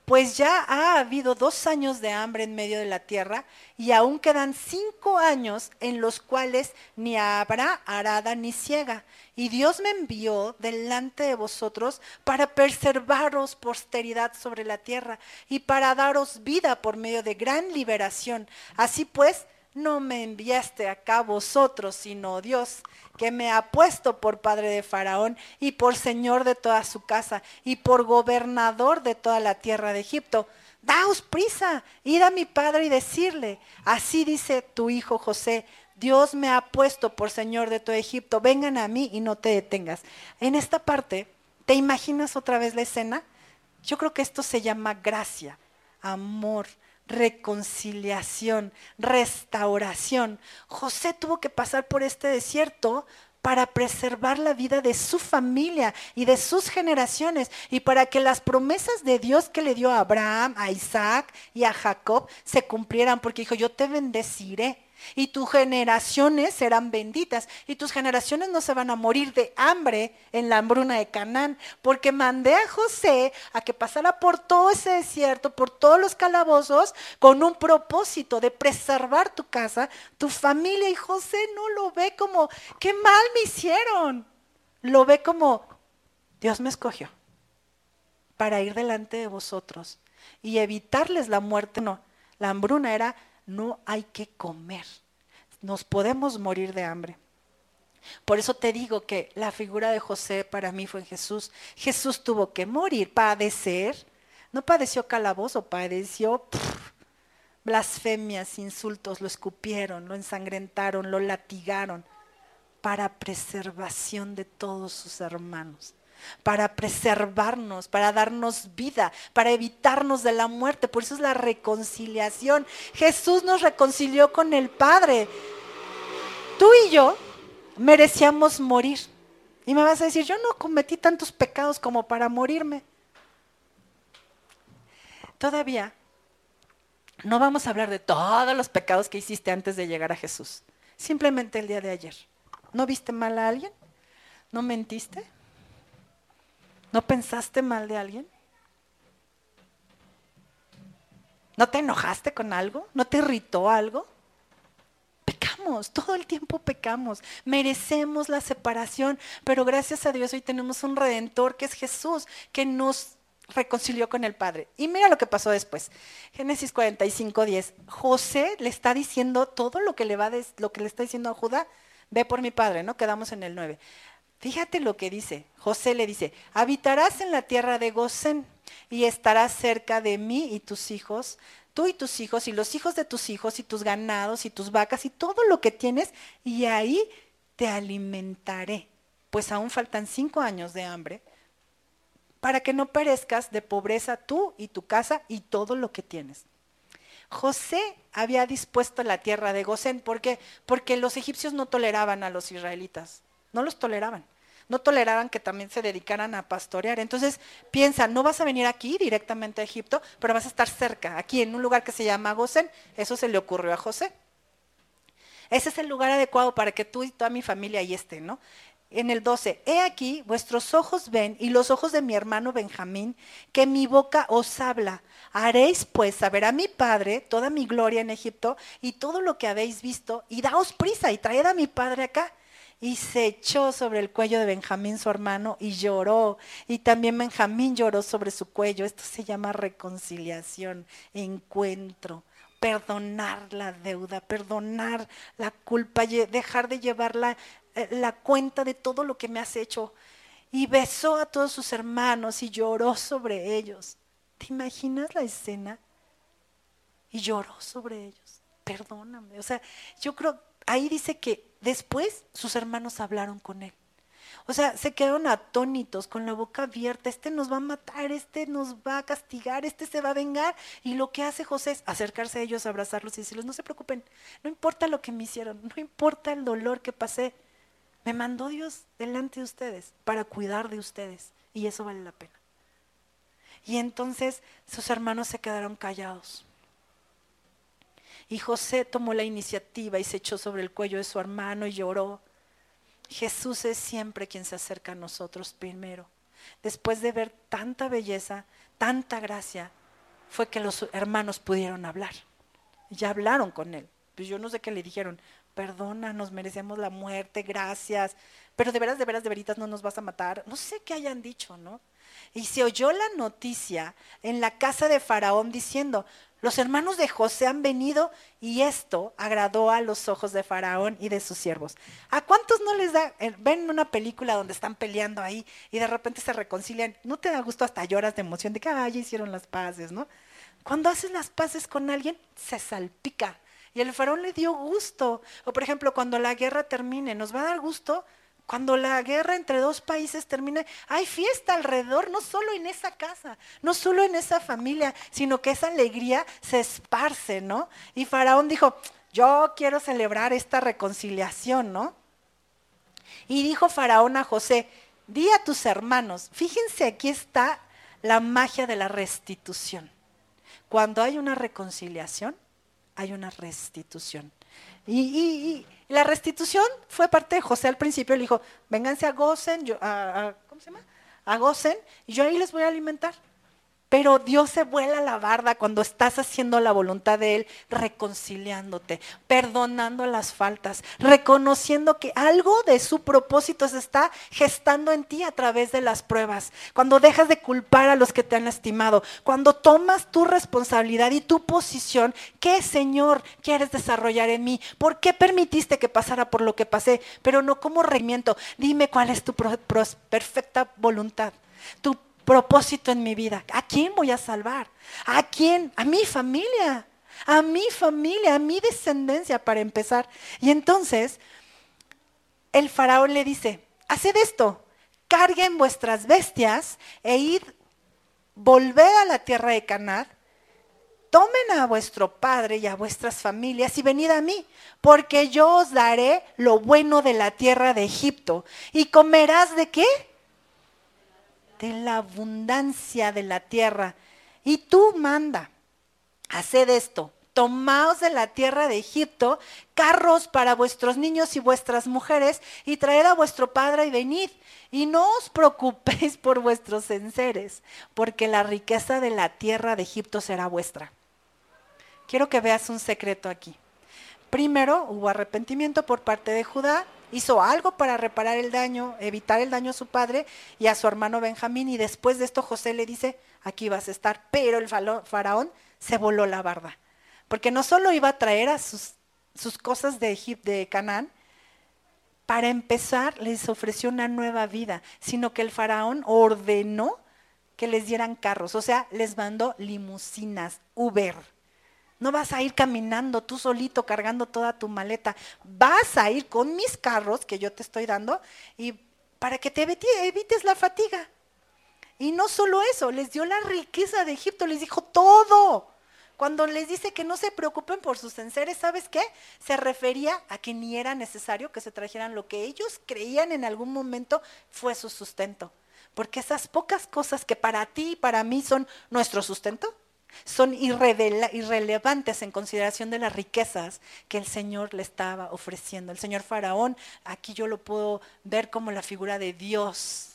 pues ya ha habido dos años de hambre en medio de la tierra y aún quedan cinco años en los cuales ni habrá arada ni ciega. Y Dios me envió delante de vosotros para preservaros posteridad sobre la tierra y para daros vida por medio de gran liberación. Así pues, no me enviaste acá vosotros, sino Dios, que me ha puesto por padre de Faraón y por señor de toda su casa y por gobernador de toda la tierra de Egipto. Daos prisa, id a mi padre y decirle, así dice tu hijo José, Dios me ha puesto por señor de todo Egipto, vengan a mí y no te detengas. En esta parte, ¿te imaginas otra vez la escena? Yo creo que esto se llama gracia, amor, reconciliación, restauración. José tuvo que pasar por este desierto para preservar la vida de su familia y de sus generaciones y para que las promesas de Dios que le dio a Abraham, a Isaac y a Jacob se cumplieran, porque dijo, yo te bendeciré. Y tus generaciones serán benditas y tus generaciones no se van a morir de hambre en la hambruna de Canaán, porque mandé a José a que pasara por todo ese desierto, por todos los calabozos, con un propósito de preservar tu casa, tu familia, y José no lo ve como, qué mal me hicieron, lo ve como, Dios me escogió para ir delante de vosotros y evitarles la muerte. No, la hambruna era no hay que comer. Nos podemos morir de hambre. Por eso te digo que la figura de José para mí fue en Jesús. Jesús tuvo que morir, padecer. No padeció calabozo, padeció blasfemias, insultos, lo escupieron, lo ensangrentaron, lo latigaron para preservación de todos sus hermanos para preservarnos, para darnos vida, para evitarnos de la muerte. Por eso es la reconciliación. Jesús nos reconcilió con el Padre. Tú y yo merecíamos morir. Y me vas a decir, yo no cometí tantos pecados como para morirme. Todavía no vamos a hablar de todos los pecados que hiciste antes de llegar a Jesús. Simplemente el día de ayer. ¿No viste mal a alguien? ¿No mentiste? ¿No pensaste mal de alguien? ¿No te enojaste con algo? ¿No te irritó algo? Pecamos, todo el tiempo pecamos, merecemos la separación, pero gracias a Dios hoy tenemos un redentor que es Jesús, que nos reconcilió con el Padre. Y mira lo que pasó después. Génesis 45, 10. José le está diciendo todo lo que le va lo que le está diciendo a Judá. Ve por mi padre, ¿no? Quedamos en el 9. Fíjate lo que dice. José le dice, habitarás en la tierra de Gosén y estarás cerca de mí y tus hijos, tú y tus hijos y los hijos de tus hijos y tus ganados y tus vacas y todo lo que tienes y ahí te alimentaré. Pues aún faltan cinco años de hambre para que no perezcas de pobreza tú y tu casa y todo lo que tienes. José había dispuesto la tierra de Gosén. ¿Por qué? Porque los egipcios no toleraban a los israelitas. No los toleraban. No toleraban que también se dedicaran a pastorear. Entonces piensa, no vas a venir aquí directamente a Egipto, pero vas a estar cerca, aquí en un lugar que se llama Gosén. Eso se le ocurrió a José. Ese es el lugar adecuado para que tú y toda mi familia ahí estén, ¿no? En el 12, he aquí, vuestros ojos ven y los ojos de mi hermano Benjamín, que mi boca os habla. Haréis pues saber a mi padre toda mi gloria en Egipto y todo lo que habéis visto, y daos prisa y traed a mi padre acá y se echó sobre el cuello de Benjamín, su hermano, y lloró. Y también Benjamín lloró sobre su cuello. Esto se llama reconciliación, encuentro, perdonar la deuda, perdonar la culpa, dejar de llevar la, eh, la cuenta de todo lo que me has hecho. Y besó a todos sus hermanos y lloró sobre ellos. ¿Te imaginas la escena? Y lloró sobre ellos. Perdóname. O sea, yo creo, ahí dice que después sus hermanos hablaron con él. O sea, se quedaron atónitos, con la boca abierta, este nos va a matar, este nos va a castigar, este se va a vengar. Y lo que hace José es acercarse a ellos, abrazarlos y decirles, no se preocupen, no importa lo que me hicieron, no importa el dolor que pasé, me mandó Dios delante de ustedes para cuidar de ustedes. Y eso vale la pena. Y entonces sus hermanos se quedaron callados. Y José tomó la iniciativa y se echó sobre el cuello de su hermano y lloró. Jesús es siempre quien se acerca a nosotros primero. Después de ver tanta belleza, tanta gracia, fue que los hermanos pudieron hablar. Ya hablaron con él. Pues yo no sé qué le dijeron. Perdona, nos merecemos la muerte, gracias. Pero de veras, de veras, de veritas no nos vas a matar. No sé qué hayan dicho, ¿no? Y se oyó la noticia en la casa de Faraón diciendo, los hermanos de José han venido y esto agradó a los ojos de Faraón y de sus siervos. ¿A cuántos no les da, eh, ven una película donde están peleando ahí y de repente se reconcilian? ¿No te da gusto hasta lloras de emoción de que, ya hicieron las paces, ¿no? Cuando haces las paces con alguien, se salpica. Y el faraón le dio gusto. O por ejemplo, cuando la guerra termine, ¿nos va a dar gusto? Cuando la guerra entre dos países termine, hay fiesta alrededor, no solo en esa casa, no solo en esa familia, sino que esa alegría se esparce, ¿no? Y Faraón dijo, yo quiero celebrar esta reconciliación, ¿no? Y dijo Faraón a José, di a tus hermanos, fíjense, aquí está la magia de la restitución. Cuando hay una reconciliación, hay una restitución. Y, la restitución fue parte de José al principio. Le dijo, vénganse a Gozen, yo, a, ¿cómo se llama? A Gozen, y yo ahí les voy a alimentar. Pero Dios se vuela la barda cuando estás haciendo la voluntad de Él, reconciliándote, perdonando las faltas, reconociendo que algo de su propósito se está gestando en ti a través de las pruebas. Cuando dejas de culpar a los que te han lastimado, cuando tomas tu responsabilidad y tu posición, ¿qué Señor quieres desarrollar en mí? ¿Por qué permitiste que pasara por lo que pasé? Pero no como regimiento. Dime cuál es tu perfecta voluntad. Tu propósito en mi vida. ¿A quién voy a salvar? ¿A quién? A mi familia. A mi familia, a mi descendencia para empezar. Y entonces el faraón le dice, haced esto, carguen vuestras bestias e id, volved a la tierra de Canaán, tomen a vuestro padre y a vuestras familias y venid a mí, porque yo os daré lo bueno de la tierra de Egipto. ¿Y comerás de qué? De la abundancia de la tierra. Y tú manda, haced esto, tomaos de la tierra de Egipto carros para vuestros niños y vuestras mujeres y traed a vuestro padre y venid. Y no os preocupéis por vuestros enseres, porque la riqueza de la tierra de Egipto será vuestra. Quiero que veas un secreto aquí. Primero hubo arrepentimiento por parte de Judá, hizo algo para reparar el daño, evitar el daño a su padre y a su hermano Benjamín. Y después de esto José le dice, aquí vas a estar. Pero el faraón se voló la barda. Porque no solo iba a traer a sus, sus cosas de, Egipto, de Canaán, para empezar les ofreció una nueva vida, sino que el faraón ordenó que les dieran carros, o sea, les mandó limusinas, Uber. No vas a ir caminando tú solito cargando toda tu maleta. Vas a ir con mis carros que yo te estoy dando y para que te evites la fatiga. Y no solo eso, les dio la riqueza de Egipto, les dijo todo. Cuando les dice que no se preocupen por sus enseres, ¿sabes qué? Se refería a que ni era necesario que se trajeran lo que ellos creían en algún momento fue su sustento. Porque esas pocas cosas que para ti y para mí son nuestro sustento, son irrelevantes en consideración de las riquezas que el Señor le estaba ofreciendo. El Señor Faraón, aquí yo lo puedo ver como la figura de Dios.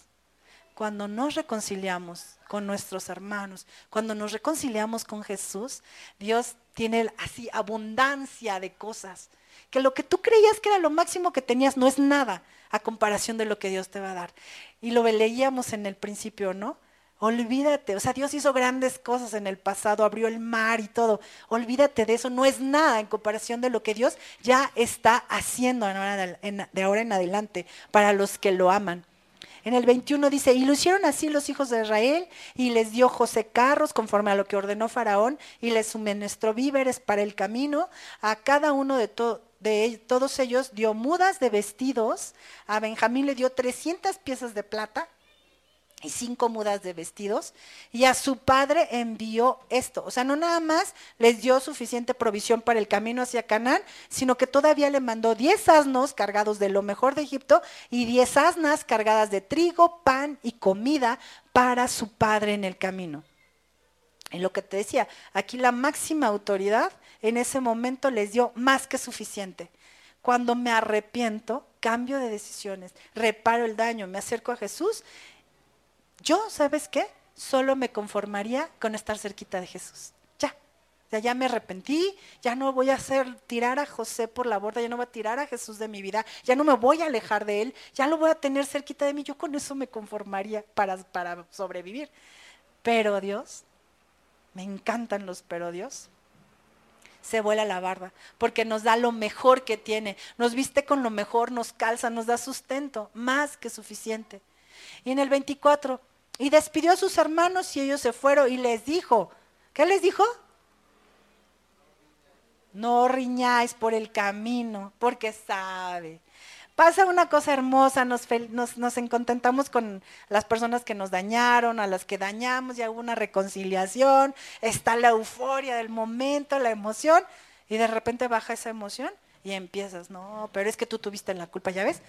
Cuando nos reconciliamos con nuestros hermanos, cuando nos reconciliamos con Jesús, Dios tiene así abundancia de cosas. Que lo que tú creías que era lo máximo que tenías no es nada a comparación de lo que Dios te va a dar. Y lo leíamos en el principio, ¿no? Olvídate, o sea, Dios hizo grandes cosas en el pasado, abrió el mar y todo. Olvídate de eso, no es nada en comparación de lo que Dios ya está haciendo de ahora en adelante para los que lo aman. En el 21 dice, y lo hicieron así los hijos de Israel, y les dio José carros conforme a lo que ordenó Faraón, y les suministró víveres para el camino. A cada uno de, de todos ellos dio mudas de vestidos. A Benjamín le dio 300 piezas de plata y cinco mudas de vestidos, y a su padre envió esto. O sea, no nada más les dio suficiente provisión para el camino hacia Canaán, sino que todavía le mandó diez asnos cargados de lo mejor de Egipto y diez asnas cargadas de trigo, pan y comida para su padre en el camino. En lo que te decía, aquí la máxima autoridad en ese momento les dio más que suficiente. Cuando me arrepiento, cambio de decisiones, reparo el daño, me acerco a Jesús yo, ¿sabes qué? Solo me conformaría con estar cerquita de Jesús. Ya. Ya, me arrepentí, ya no voy a hacer tirar a José por la borda, ya no voy a tirar a Jesús de mi vida, ya no me voy a alejar de él, ya lo voy a tener cerquita de mí. Yo con eso me conformaría para, para sobrevivir. Pero Dios, me encantan los pero Dios, se vuela la barba, porque nos da lo mejor que tiene, nos viste con lo mejor, nos calza, nos da sustento, más que suficiente. Y en el 24, y despidió a sus hermanos y ellos se fueron y les dijo, ¿qué les dijo? No riñáis por el camino, porque sabe. Pasa una cosa hermosa, nos, nos, nos contentamos con las personas que nos dañaron, a las que dañamos, y hubo una reconciliación, está la euforia del momento, la emoción, y de repente baja esa emoción y empiezas, no, pero es que tú tuviste la culpa, ¿ya ves?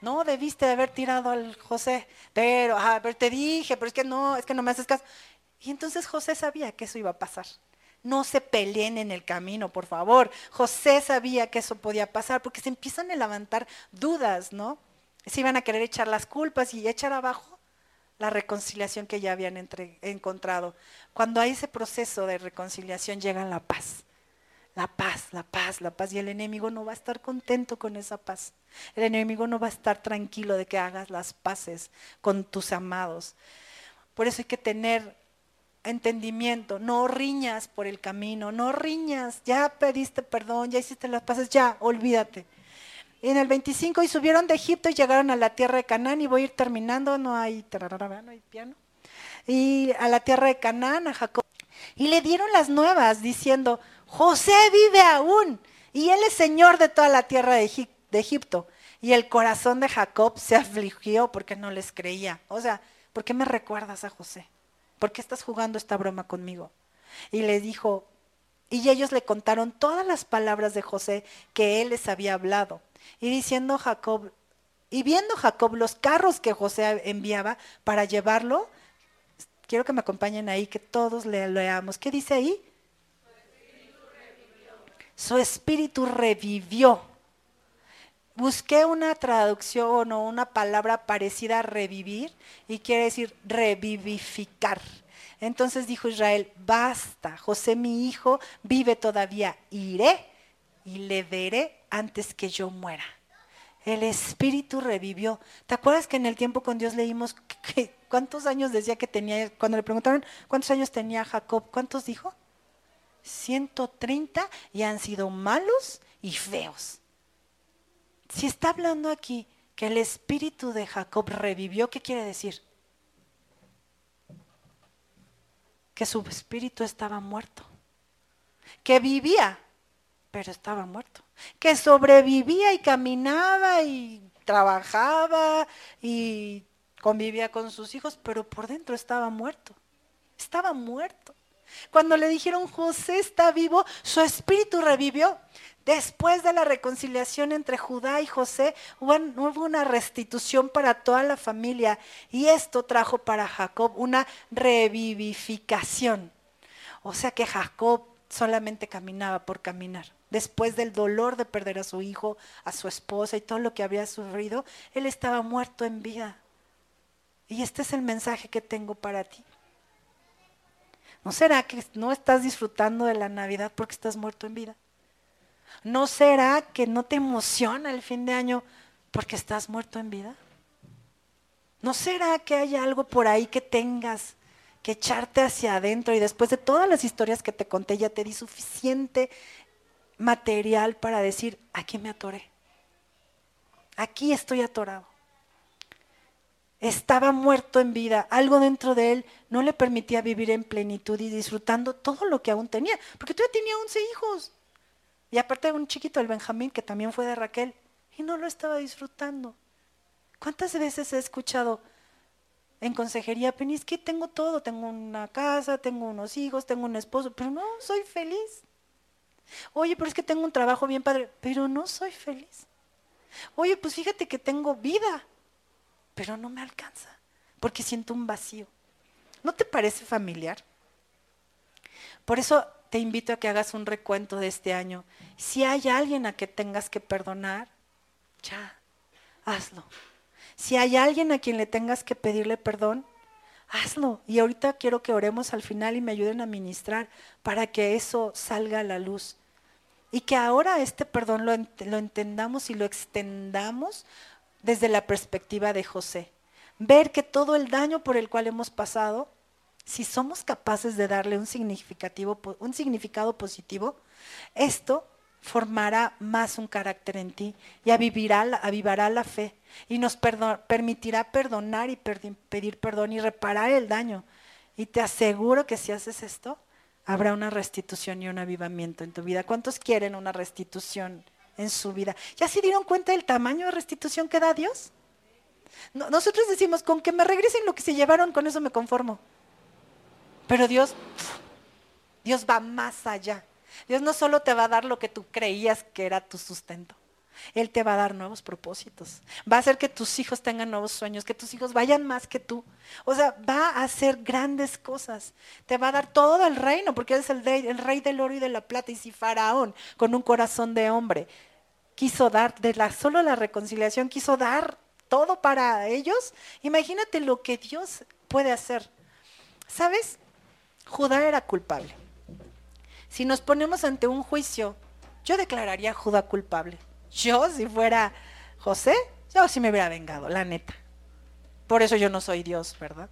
No, debiste de haber tirado al José, pero, ah, pero te dije, pero es que no, es que no me haces caso. Y entonces José sabía que eso iba a pasar. no se peleen en el camino, por favor. José sabía que eso podía pasar porque se empiezan a levantar dudas, ¿no? Se iban a querer echar las culpas y echar abajo la reconciliación que ya habían encontrado. Cuando hay ese proceso de reconciliación llega la paz. La paz, la paz, la paz. Y el enemigo no va a estar contento con esa paz. El enemigo no va a estar tranquilo de que hagas las paces con tus amados. Por eso hay que tener entendimiento. No riñas por el camino, no riñas. Ya pediste perdón, ya hiciste las paces, ya, olvídate. En el 25 y subieron de Egipto y llegaron a la tierra de Canaán y voy a ir terminando, no hay, no hay piano. Y a la tierra de Canaán, a Jacob. Y le dieron las nuevas diciendo, José vive aún y él es señor de toda la tierra de, Egipto. Y el corazón de Jacob se afligió porque no les creía. O sea, ¿por qué me recuerdas a José? ¿Por qué estás jugando esta broma conmigo? Y le dijo, y ellos le contaron todas las palabras de José que él les había hablado. Y diciendo Jacob, y viendo Jacob los carros que José enviaba para llevarlo, quiero que me acompañen ahí, que todos le leamos. ¿Qué dice ahí? Su espíritu revivió. Busqué una traducción o una palabra parecida a revivir y quiere decir revivificar. Entonces dijo Israel, basta, José mi hijo vive todavía, iré y le veré antes que yo muera. El espíritu revivió. ¿Te acuerdas que en el tiempo con Dios leímos cuántos años decía que tenía? Cuando le preguntaron cuántos años tenía Jacob, ¿cuántos dijo? 130 y han sido malos y feos. Si está hablando aquí que el espíritu de Jacob revivió, ¿qué quiere decir? Que su espíritu estaba muerto. Que vivía, pero estaba muerto. Que sobrevivía y caminaba y trabajaba y convivía con sus hijos, pero por dentro estaba muerto. Estaba muerto. Cuando le dijeron José está vivo, su espíritu revivió. Después de la reconciliación entre Judá y José, hubo una restitución para toda la familia y esto trajo para Jacob una revivificación. O sea que Jacob solamente caminaba por caminar. Después del dolor de perder a su hijo, a su esposa y todo lo que había sufrido, él estaba muerto en vida. Y este es el mensaje que tengo para ti. ¿No será que no estás disfrutando de la Navidad porque estás muerto en vida? ¿No será que no te emociona el fin de año porque estás muerto en vida? ¿No será que hay algo por ahí que tengas que echarte hacia adentro y después de todas las historias que te conté ya te di suficiente material para decir, aquí me atoré? Aquí estoy atorado estaba muerto en vida, algo dentro de él no le permitía vivir en plenitud y disfrutando todo lo que aún tenía, porque todavía tenía 11 hijos. Y aparte un chiquito, el Benjamín, que también fue de Raquel, y no lo estaba disfrutando. ¿Cuántas veces he escuchado en consejería, Penny, es que tengo todo, tengo una casa, tengo unos hijos, tengo un esposo, pero no soy feliz. Oye, pero es que tengo un trabajo bien padre, pero no soy feliz. Oye, pues fíjate que tengo vida, pero no me alcanza, porque siento un vacío. ¿No te parece familiar? Por eso te invito a que hagas un recuento de este año. Si hay alguien a que tengas que perdonar, ya, hazlo. Si hay alguien a quien le tengas que pedirle perdón, hazlo. Y ahorita quiero que oremos al final y me ayuden a ministrar para que eso salga a la luz. Y que ahora este perdón lo, lo entendamos y lo extendamos desde la perspectiva de José. Ver que todo el daño por el cual hemos pasado, si somos capaces de darle un, significativo, un significado positivo, esto formará más un carácter en ti y avivará, avivará la fe y nos permitirá perdonar y pedir perdón y reparar el daño. Y te aseguro que si haces esto, habrá una restitución y un avivamiento en tu vida. ¿Cuántos quieren una restitución? En su vida. ¿Ya se dieron cuenta del tamaño de restitución que da Dios? nosotros decimos, con que me regresen lo que se llevaron, con eso me conformo. Pero Dios, Dios va más allá. Dios no solo te va a dar lo que tú creías que era tu sustento. Él te va a dar nuevos propósitos. Va a hacer que tus hijos tengan nuevos sueños, que tus hijos vayan más que tú. O sea, va a hacer grandes cosas. Te va a dar todo el reino, porque Él es el rey, el rey del oro y de la plata. Y si Faraón, con un corazón de hombre, quiso dar, de solo la reconciliación, quiso dar todo para ellos, imagínate lo que Dios puede hacer. ¿Sabes? Judá era culpable. Si nos ponemos ante un juicio, yo declararía a Judá culpable. Yo, si fuera José, yo sí me hubiera vengado, la neta. Por eso yo no soy Dios, ¿verdad?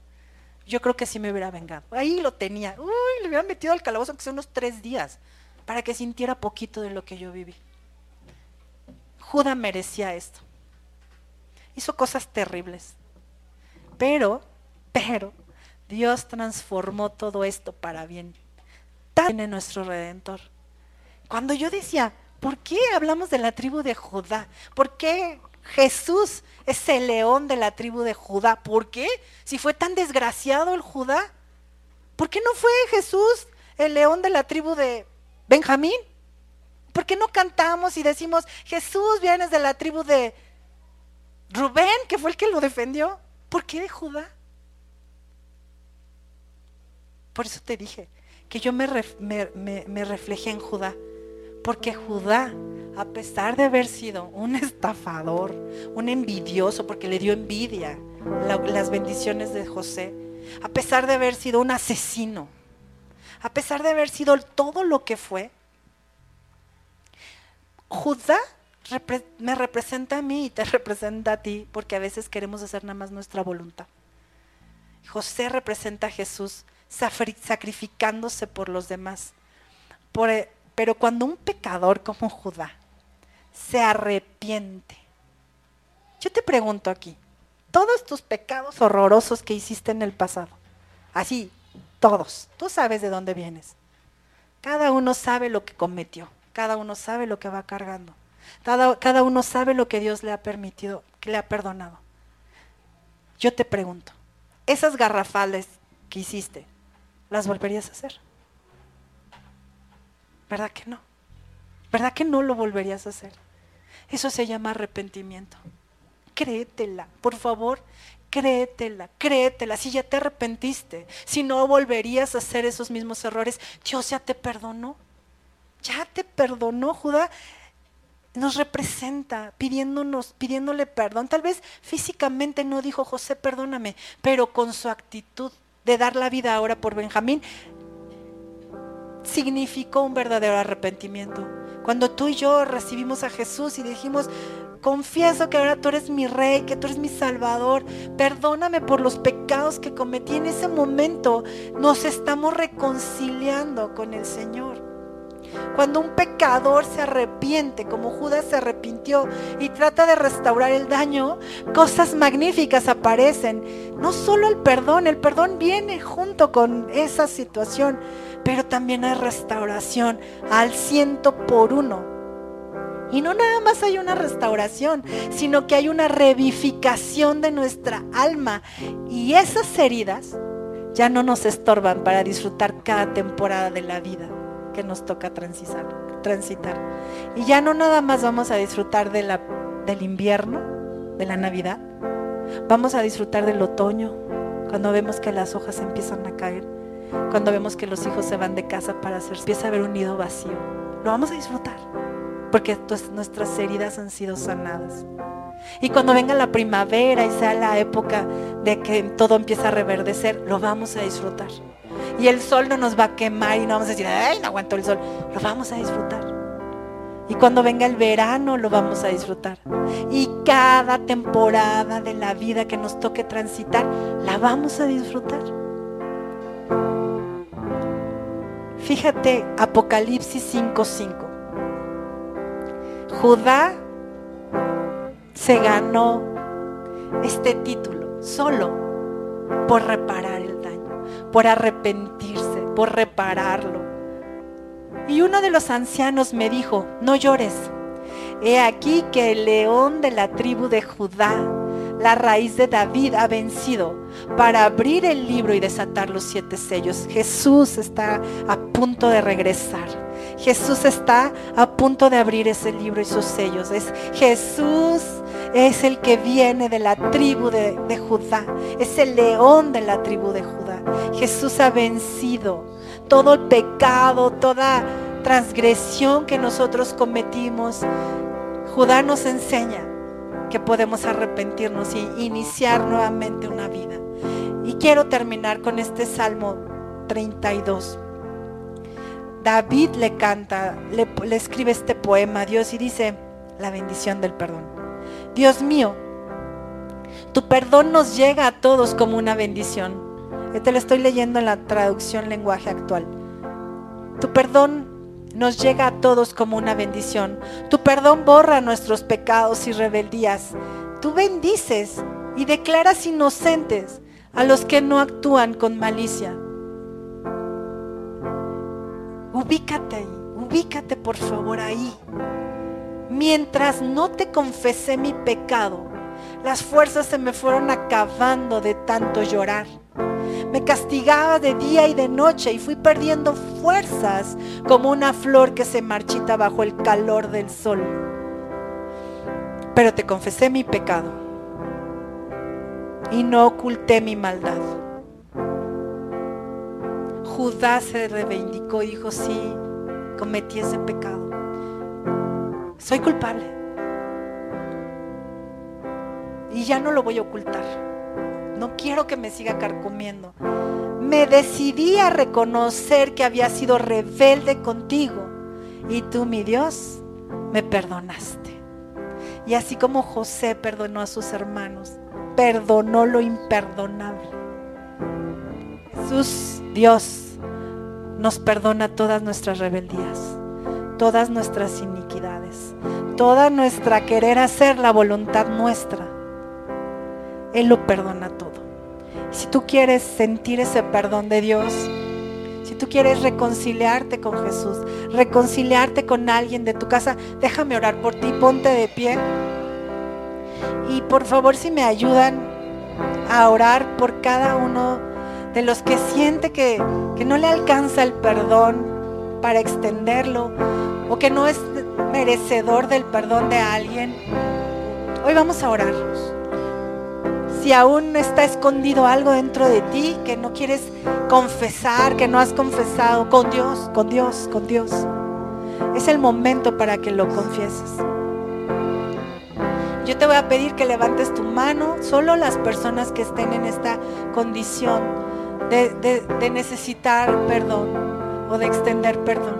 Yo creo que sí me hubiera vengado. Ahí lo tenía. Uy, le hubiera metido al calabozo aunque sea unos tres días, para que sintiera poquito de lo que yo viví. Judá merecía esto. Hizo cosas terribles. Pero, pero, Dios transformó todo esto para bien. Tiene nuestro redentor. Cuando yo decía, ¿por qué hablamos de la tribu de Judá? ¿Por qué Jesús es el león de la tribu de Judá? ¿Por qué? Si fue tan desgraciado el Judá, ¿por qué no fue Jesús el león de la tribu de Benjamín? ¿Por qué no cantamos y decimos, Jesús vienes de la tribu de Rubén, que fue el que lo defendió? ¿Por qué de Judá? Por eso te dije que yo me, me, reflejé en Judá. Porque Judá, a pesar de haber sido un estafador, un envidioso, porque le dio envidia las bendiciones de José, a pesar de haber sido un asesino, a pesar de haber sido todo lo que fue, Judá me representa a mí y te representa a ti, porque a veces queremos hacer nada más nuestra voluntad. José representa a Jesús sacrificándose por los demás. Eh, pero cuando un pecador como Judá se arrepiente, yo te pregunto aquí, todos tus pecados horrorosos que hiciste en el pasado, así, todos, tú sabes de dónde vienes. Cada uno sabe lo que cometió, cada uno sabe lo que va cargando, cada, cada uno sabe lo que Dios le ha permitido, que le ha perdonado. Yo te pregunto, esas garrafales que hiciste, ¿las volverías a hacer? ¿Verdad que no? ¿Verdad que no lo volverías a hacer? Eso se llama arrepentimiento. Créetela, por favor, créetela, créetela. Si ya te arrepentiste, si no volverías a hacer esos mismos errores, Dios ya te perdonó. Ya te perdonó, Judá. Nos representa pidiéndonos, pidiéndole perdón. Tal vez físicamente no dijo José, perdóname, pero con su actitud de dar la vida ahora por Benjamín, significó un verdadero arrepentimiento. Cuando tú y yo recibimos a Jesús y dijimos, confieso que ahora tú eres mi rey, que tú eres mi salvador, perdóname por los pecados que cometí en ese momento, nos estamos reconciliando con el Señor. Cuando un pecador se arrepiente, como Judas se arrepintió y trata de restaurar el daño, cosas magníficas aparecen. No solo el perdón, el perdón viene junto con esa situación, pero también hay restauración al ciento por uno. Y no nada más hay una restauración, sino que hay una revivificación de nuestra alma. Y esas heridas ya no nos estorban para disfrutar cada temporada de la vida que nos toca transitar. Y ya no nada más vamos a disfrutar del invierno, de la Navidad, vamos a disfrutar del otoño, cuando vemos que las hojas empiezan a caer, cuando vemos que los hijos se van de casa para hacer, empieza a haber un nido vacío. Lo vamos a disfrutar, porque nuestras heridas han sido sanadas. Y cuando venga la primavera y sea la época de que todo empieza a reverdecer, lo vamos a disfrutar y el sol no nos va a quemar y no vamos a decir, ay, no aguanto el sol. Lo vamos a disfrutar. Y cuando venga el verano lo vamos a disfrutar. Y cada temporada de la vida que nos toque transitar, la vamos a disfrutar. Fíjate, Apocalipsis 5:5. Judá se ganó este título solo por reparar el por arrepentirse, por repararlo. Y uno de los ancianos me dijo, no llores. He aquí que el león de la tribu de Judá la raíz de David ha vencido para abrir el libro y desatar los siete sellos. Jesús está a punto de regresar. Jesús está a punto de abrir ese libro y sus sellos. Es Jesús es el que viene de la tribu de, de, Judá. Es el león de la tribu de Judá. Jesús ha vencido todo el pecado, toda transgresión que nosotros cometimos. Judá nos enseña que podemos arrepentirnos y iniciar nuevamente una vida. Y quiero terminar con este Salmo 32. David le canta, le, escribe este poema a Dios y dice, la bendición del perdón. Dios mío, tu perdón nos llega a todos como una bendición. Te lo estoy leyendo en la traducción lenguaje actual. Tu perdón nos llega a todos como una bendición. Tu perdón borra nuestros pecados y rebeldías. Tú bendices y declaras inocentes a los que no actúan con malicia. Ubícate ahí, ubícate por favor ahí. Mientras no te confesé mi pecado, las fuerzas se me fueron acabando de tanto llorar. Me castigaba de día y de noche y fui perdiendo fuerzas como una flor que se marchita bajo el calor del sol. Pero te confesé mi pecado y no oculté mi maldad. Judá se reivindicó y dijo, sí, cometí ese pecado. Soy culpable. Y ya no lo voy a ocultar. No quiero que me siga carcomiendo. Me decidí a reconocer que había sido rebelde contigo. Y tú, mi Dios, me perdonaste. Y así como José perdonó a sus hermanos, perdonó lo imperdonable. Jesús, Dios, nos perdona todas nuestras rebeldías, todas nuestras iniquidades, toda nuestra querer hacer la voluntad nuestra. Él lo perdona todo. Si tú quieres sentir ese perdón de Dios, si tú quieres reconciliarte con Jesús, reconciliarte con alguien de tu casa, déjame orar por ti, ponte de pie. Y por favor, si me ayudan a orar por cada uno de los que siente que, que no le alcanza el perdón para extenderlo o que no es merecedor del perdón de alguien, hoy vamos a orar si aún está escondido algo dentro de ti que no quieres confesar, que no has confesado con Dios, con Dios, con Dios. Es el momento para que lo confieses. Yo te voy a pedir que levantes tu mano, solo las personas que estén en esta condición de, de necesitar perdón o de extender perdón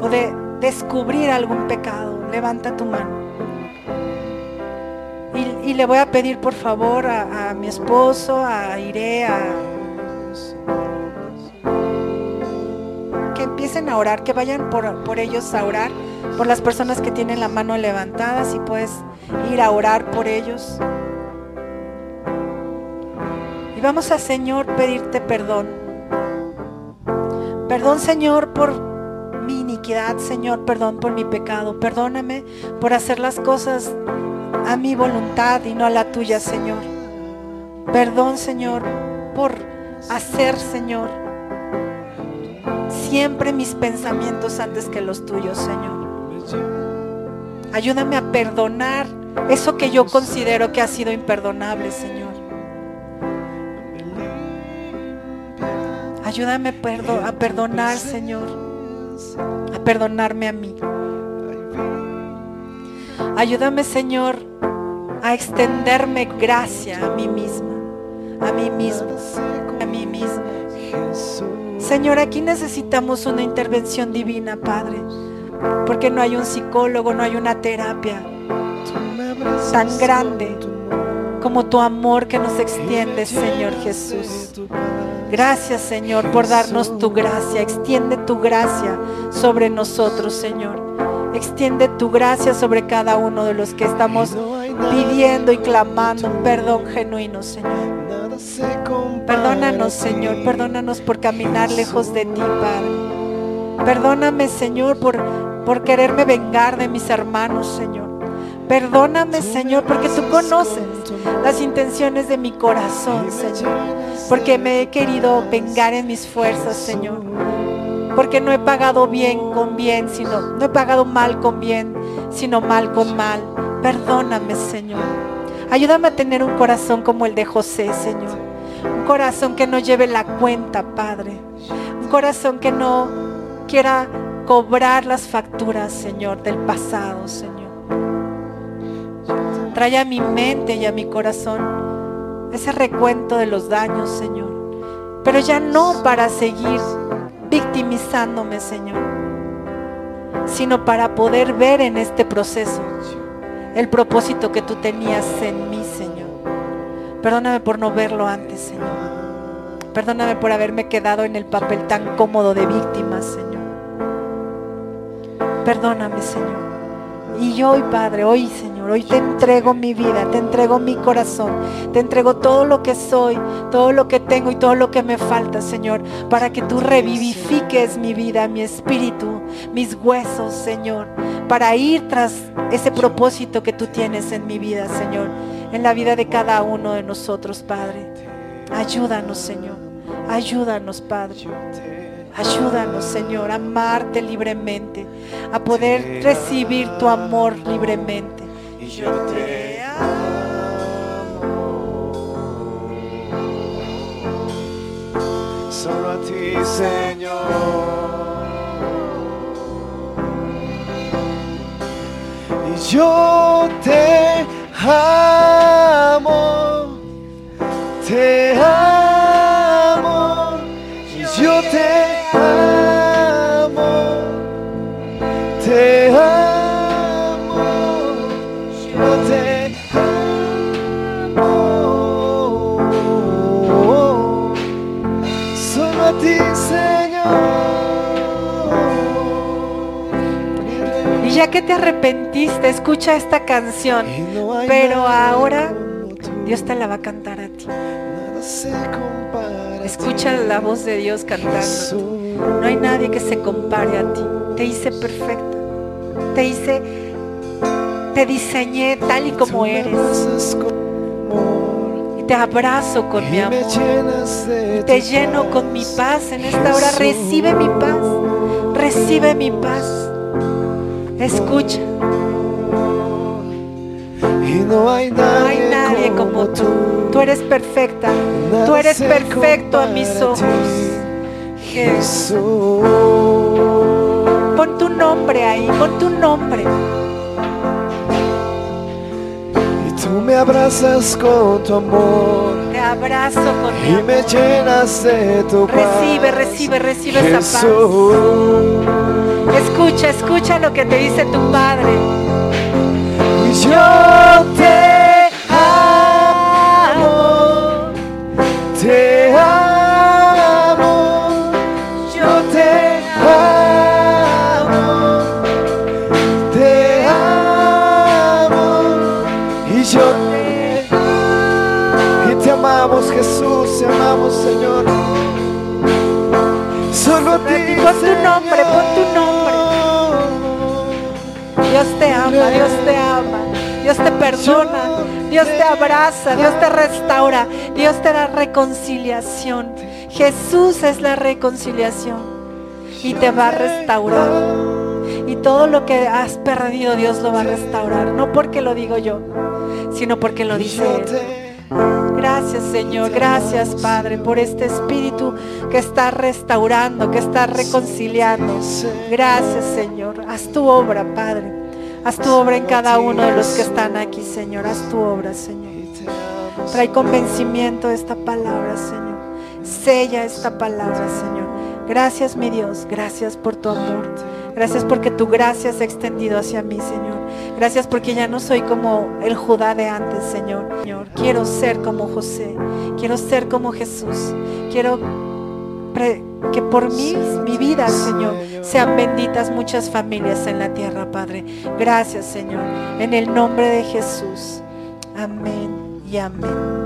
o de descubrir algún pecado. Levanta tu mano. Y, le voy a pedir por favor a, mi esposo, a Iré, que empiecen a orar, que vayan por, por ellos a orar, por las personas que tienen la mano levantada, si puedes ir a orar por ellos. Y vamos a Señor pedirte perdón. Perdón Señor por mi iniquidad, Señor, perdón por mi pecado. Perdóname por hacer las cosas a mi voluntad y no a la tuya, Señor. Perdón, Señor, por hacer, Señor, siempre mis pensamientos antes que los tuyos, Señor. Ayúdame a perdonar eso que yo considero que ha sido imperdonable, Señor. Ayúdame a perdonar, Señor, a perdonarme a mí. Ayúdame, Señor, a extenderme gracia a mí misma, a mí mismo, a mí mismo. Señor, aquí necesitamos una intervención divina, Padre, porque no hay un psicólogo, no hay una terapia tan grande como tu amor que nos extiende, Señor Jesús. Gracias, Señor, por darnos tu gracia. Extiende tu gracia sobre nosotros, Señor. Extiende tu gracia sobre cada uno de los que estamos pidiendo y clamando un perdón genuino, Señor. Perdónanos, Señor, perdónanos por caminar lejos de ti, Padre. Perdóname, Señor, por, por quererme vengar de mis hermanos, Señor. Perdóname, Señor, porque tú conoces las intenciones de mi corazón, Señor. Porque me he querido vengar en mis fuerzas, Señor. Porque no he pagado bien con bien, sino no he pagado mal con bien, sino mal con mal. Perdóname, Señor. Ayúdame a tener un corazón como el de José, Señor. Un corazón que no lleve la cuenta, Padre. Un corazón que no quiera cobrar las facturas, Señor, del pasado, Señor. Trae a mi mente y a mi corazón ese recuento de los daños, Señor. Pero ya no para seguir victimizándome, Señor, sino para poder ver en este proceso el propósito que tú tenías en mí, Señor. Perdóname por no verlo antes, Señor. Perdóname por haberme quedado en el papel tan cómodo de víctima, Señor. Perdóname, Señor. Y hoy, Padre, hoy, Señor, hoy te entrego mi vida, te entrego mi corazón, te entrego todo lo que soy, todo lo que tengo y todo lo que me falta, Señor, para que tú revivifiques mi vida, mi espíritu, mis huesos, Señor, para ir tras ese propósito que tú tienes en mi vida, Señor, en la vida de cada uno de nosotros, Padre. Ayúdanos, Señor. Ayúdanos, Padre. Ayúdanos, Señor, a amarte libremente, a poder recibir tu amor libremente. Y yo te amo. Solo a ti, Señor. Y yo te amo. Te amo. Y yo te amo. Ya que te arrepentiste, escucha esta canción. Y Pero ahora. Dios te la va a cantar a ti. Escucha la voz de Dios cantando. No hay nadie que se compare a ti. Te hice perfecta. Te hice, te diseñé tal y como eres. Y te abrazo con y mi amor. de Te lleno con mi paz en esta hora. Recibe mi paz. Recibe mi paz. Escucha. Y no hay nadie, No hay nadie como tú. Tú eres perfecta. Tú eres perfecto a mis ojos. ti, Jesús. Jesús. Pon tu nombre ahí. Pon tu nombre. Y tú me abrazas con tu amor Te abrazo con mi y amor. me llenas de tu paz. Recibe, recibe, recibe esa paz. Escucha, escucha lo que te dice tu Padre. Yo te amo, te amo, Dios te ama, Dios te ama, Dios te perdona, Dios te abraza, Dios te restaura, Dios te da reconciliación. Jesús es la reconciliación y te va a restaurar. Y todo lo que has perdido Dios lo va a restaurar, no porque lo digo yo, sino porque lo dice Él. Gracias Señor, gracias Padre por este espíritu que está restaurando, que está reconciliando. Gracias Señor, haz tu obra Padre, haz tu obra en cada uno de los que están aquí Señor, haz tu obra Señor. Trae convencimiento esta palabra Señor, sella esta palabra Señor. Gracias mi Dios, gracias por tu amor. Gracias porque tu gracia se ha extendido hacia mí, Señor. Gracias porque ya no soy como el Judá de antes, Señor. Señor, quiero ser como José. Quiero ser como Jesús. Quiero pre- que por mí, mi vida, Señor, sean benditas muchas familias en la tierra, Padre. Gracias, Señor. En el nombre de Jesús. Amén y amén.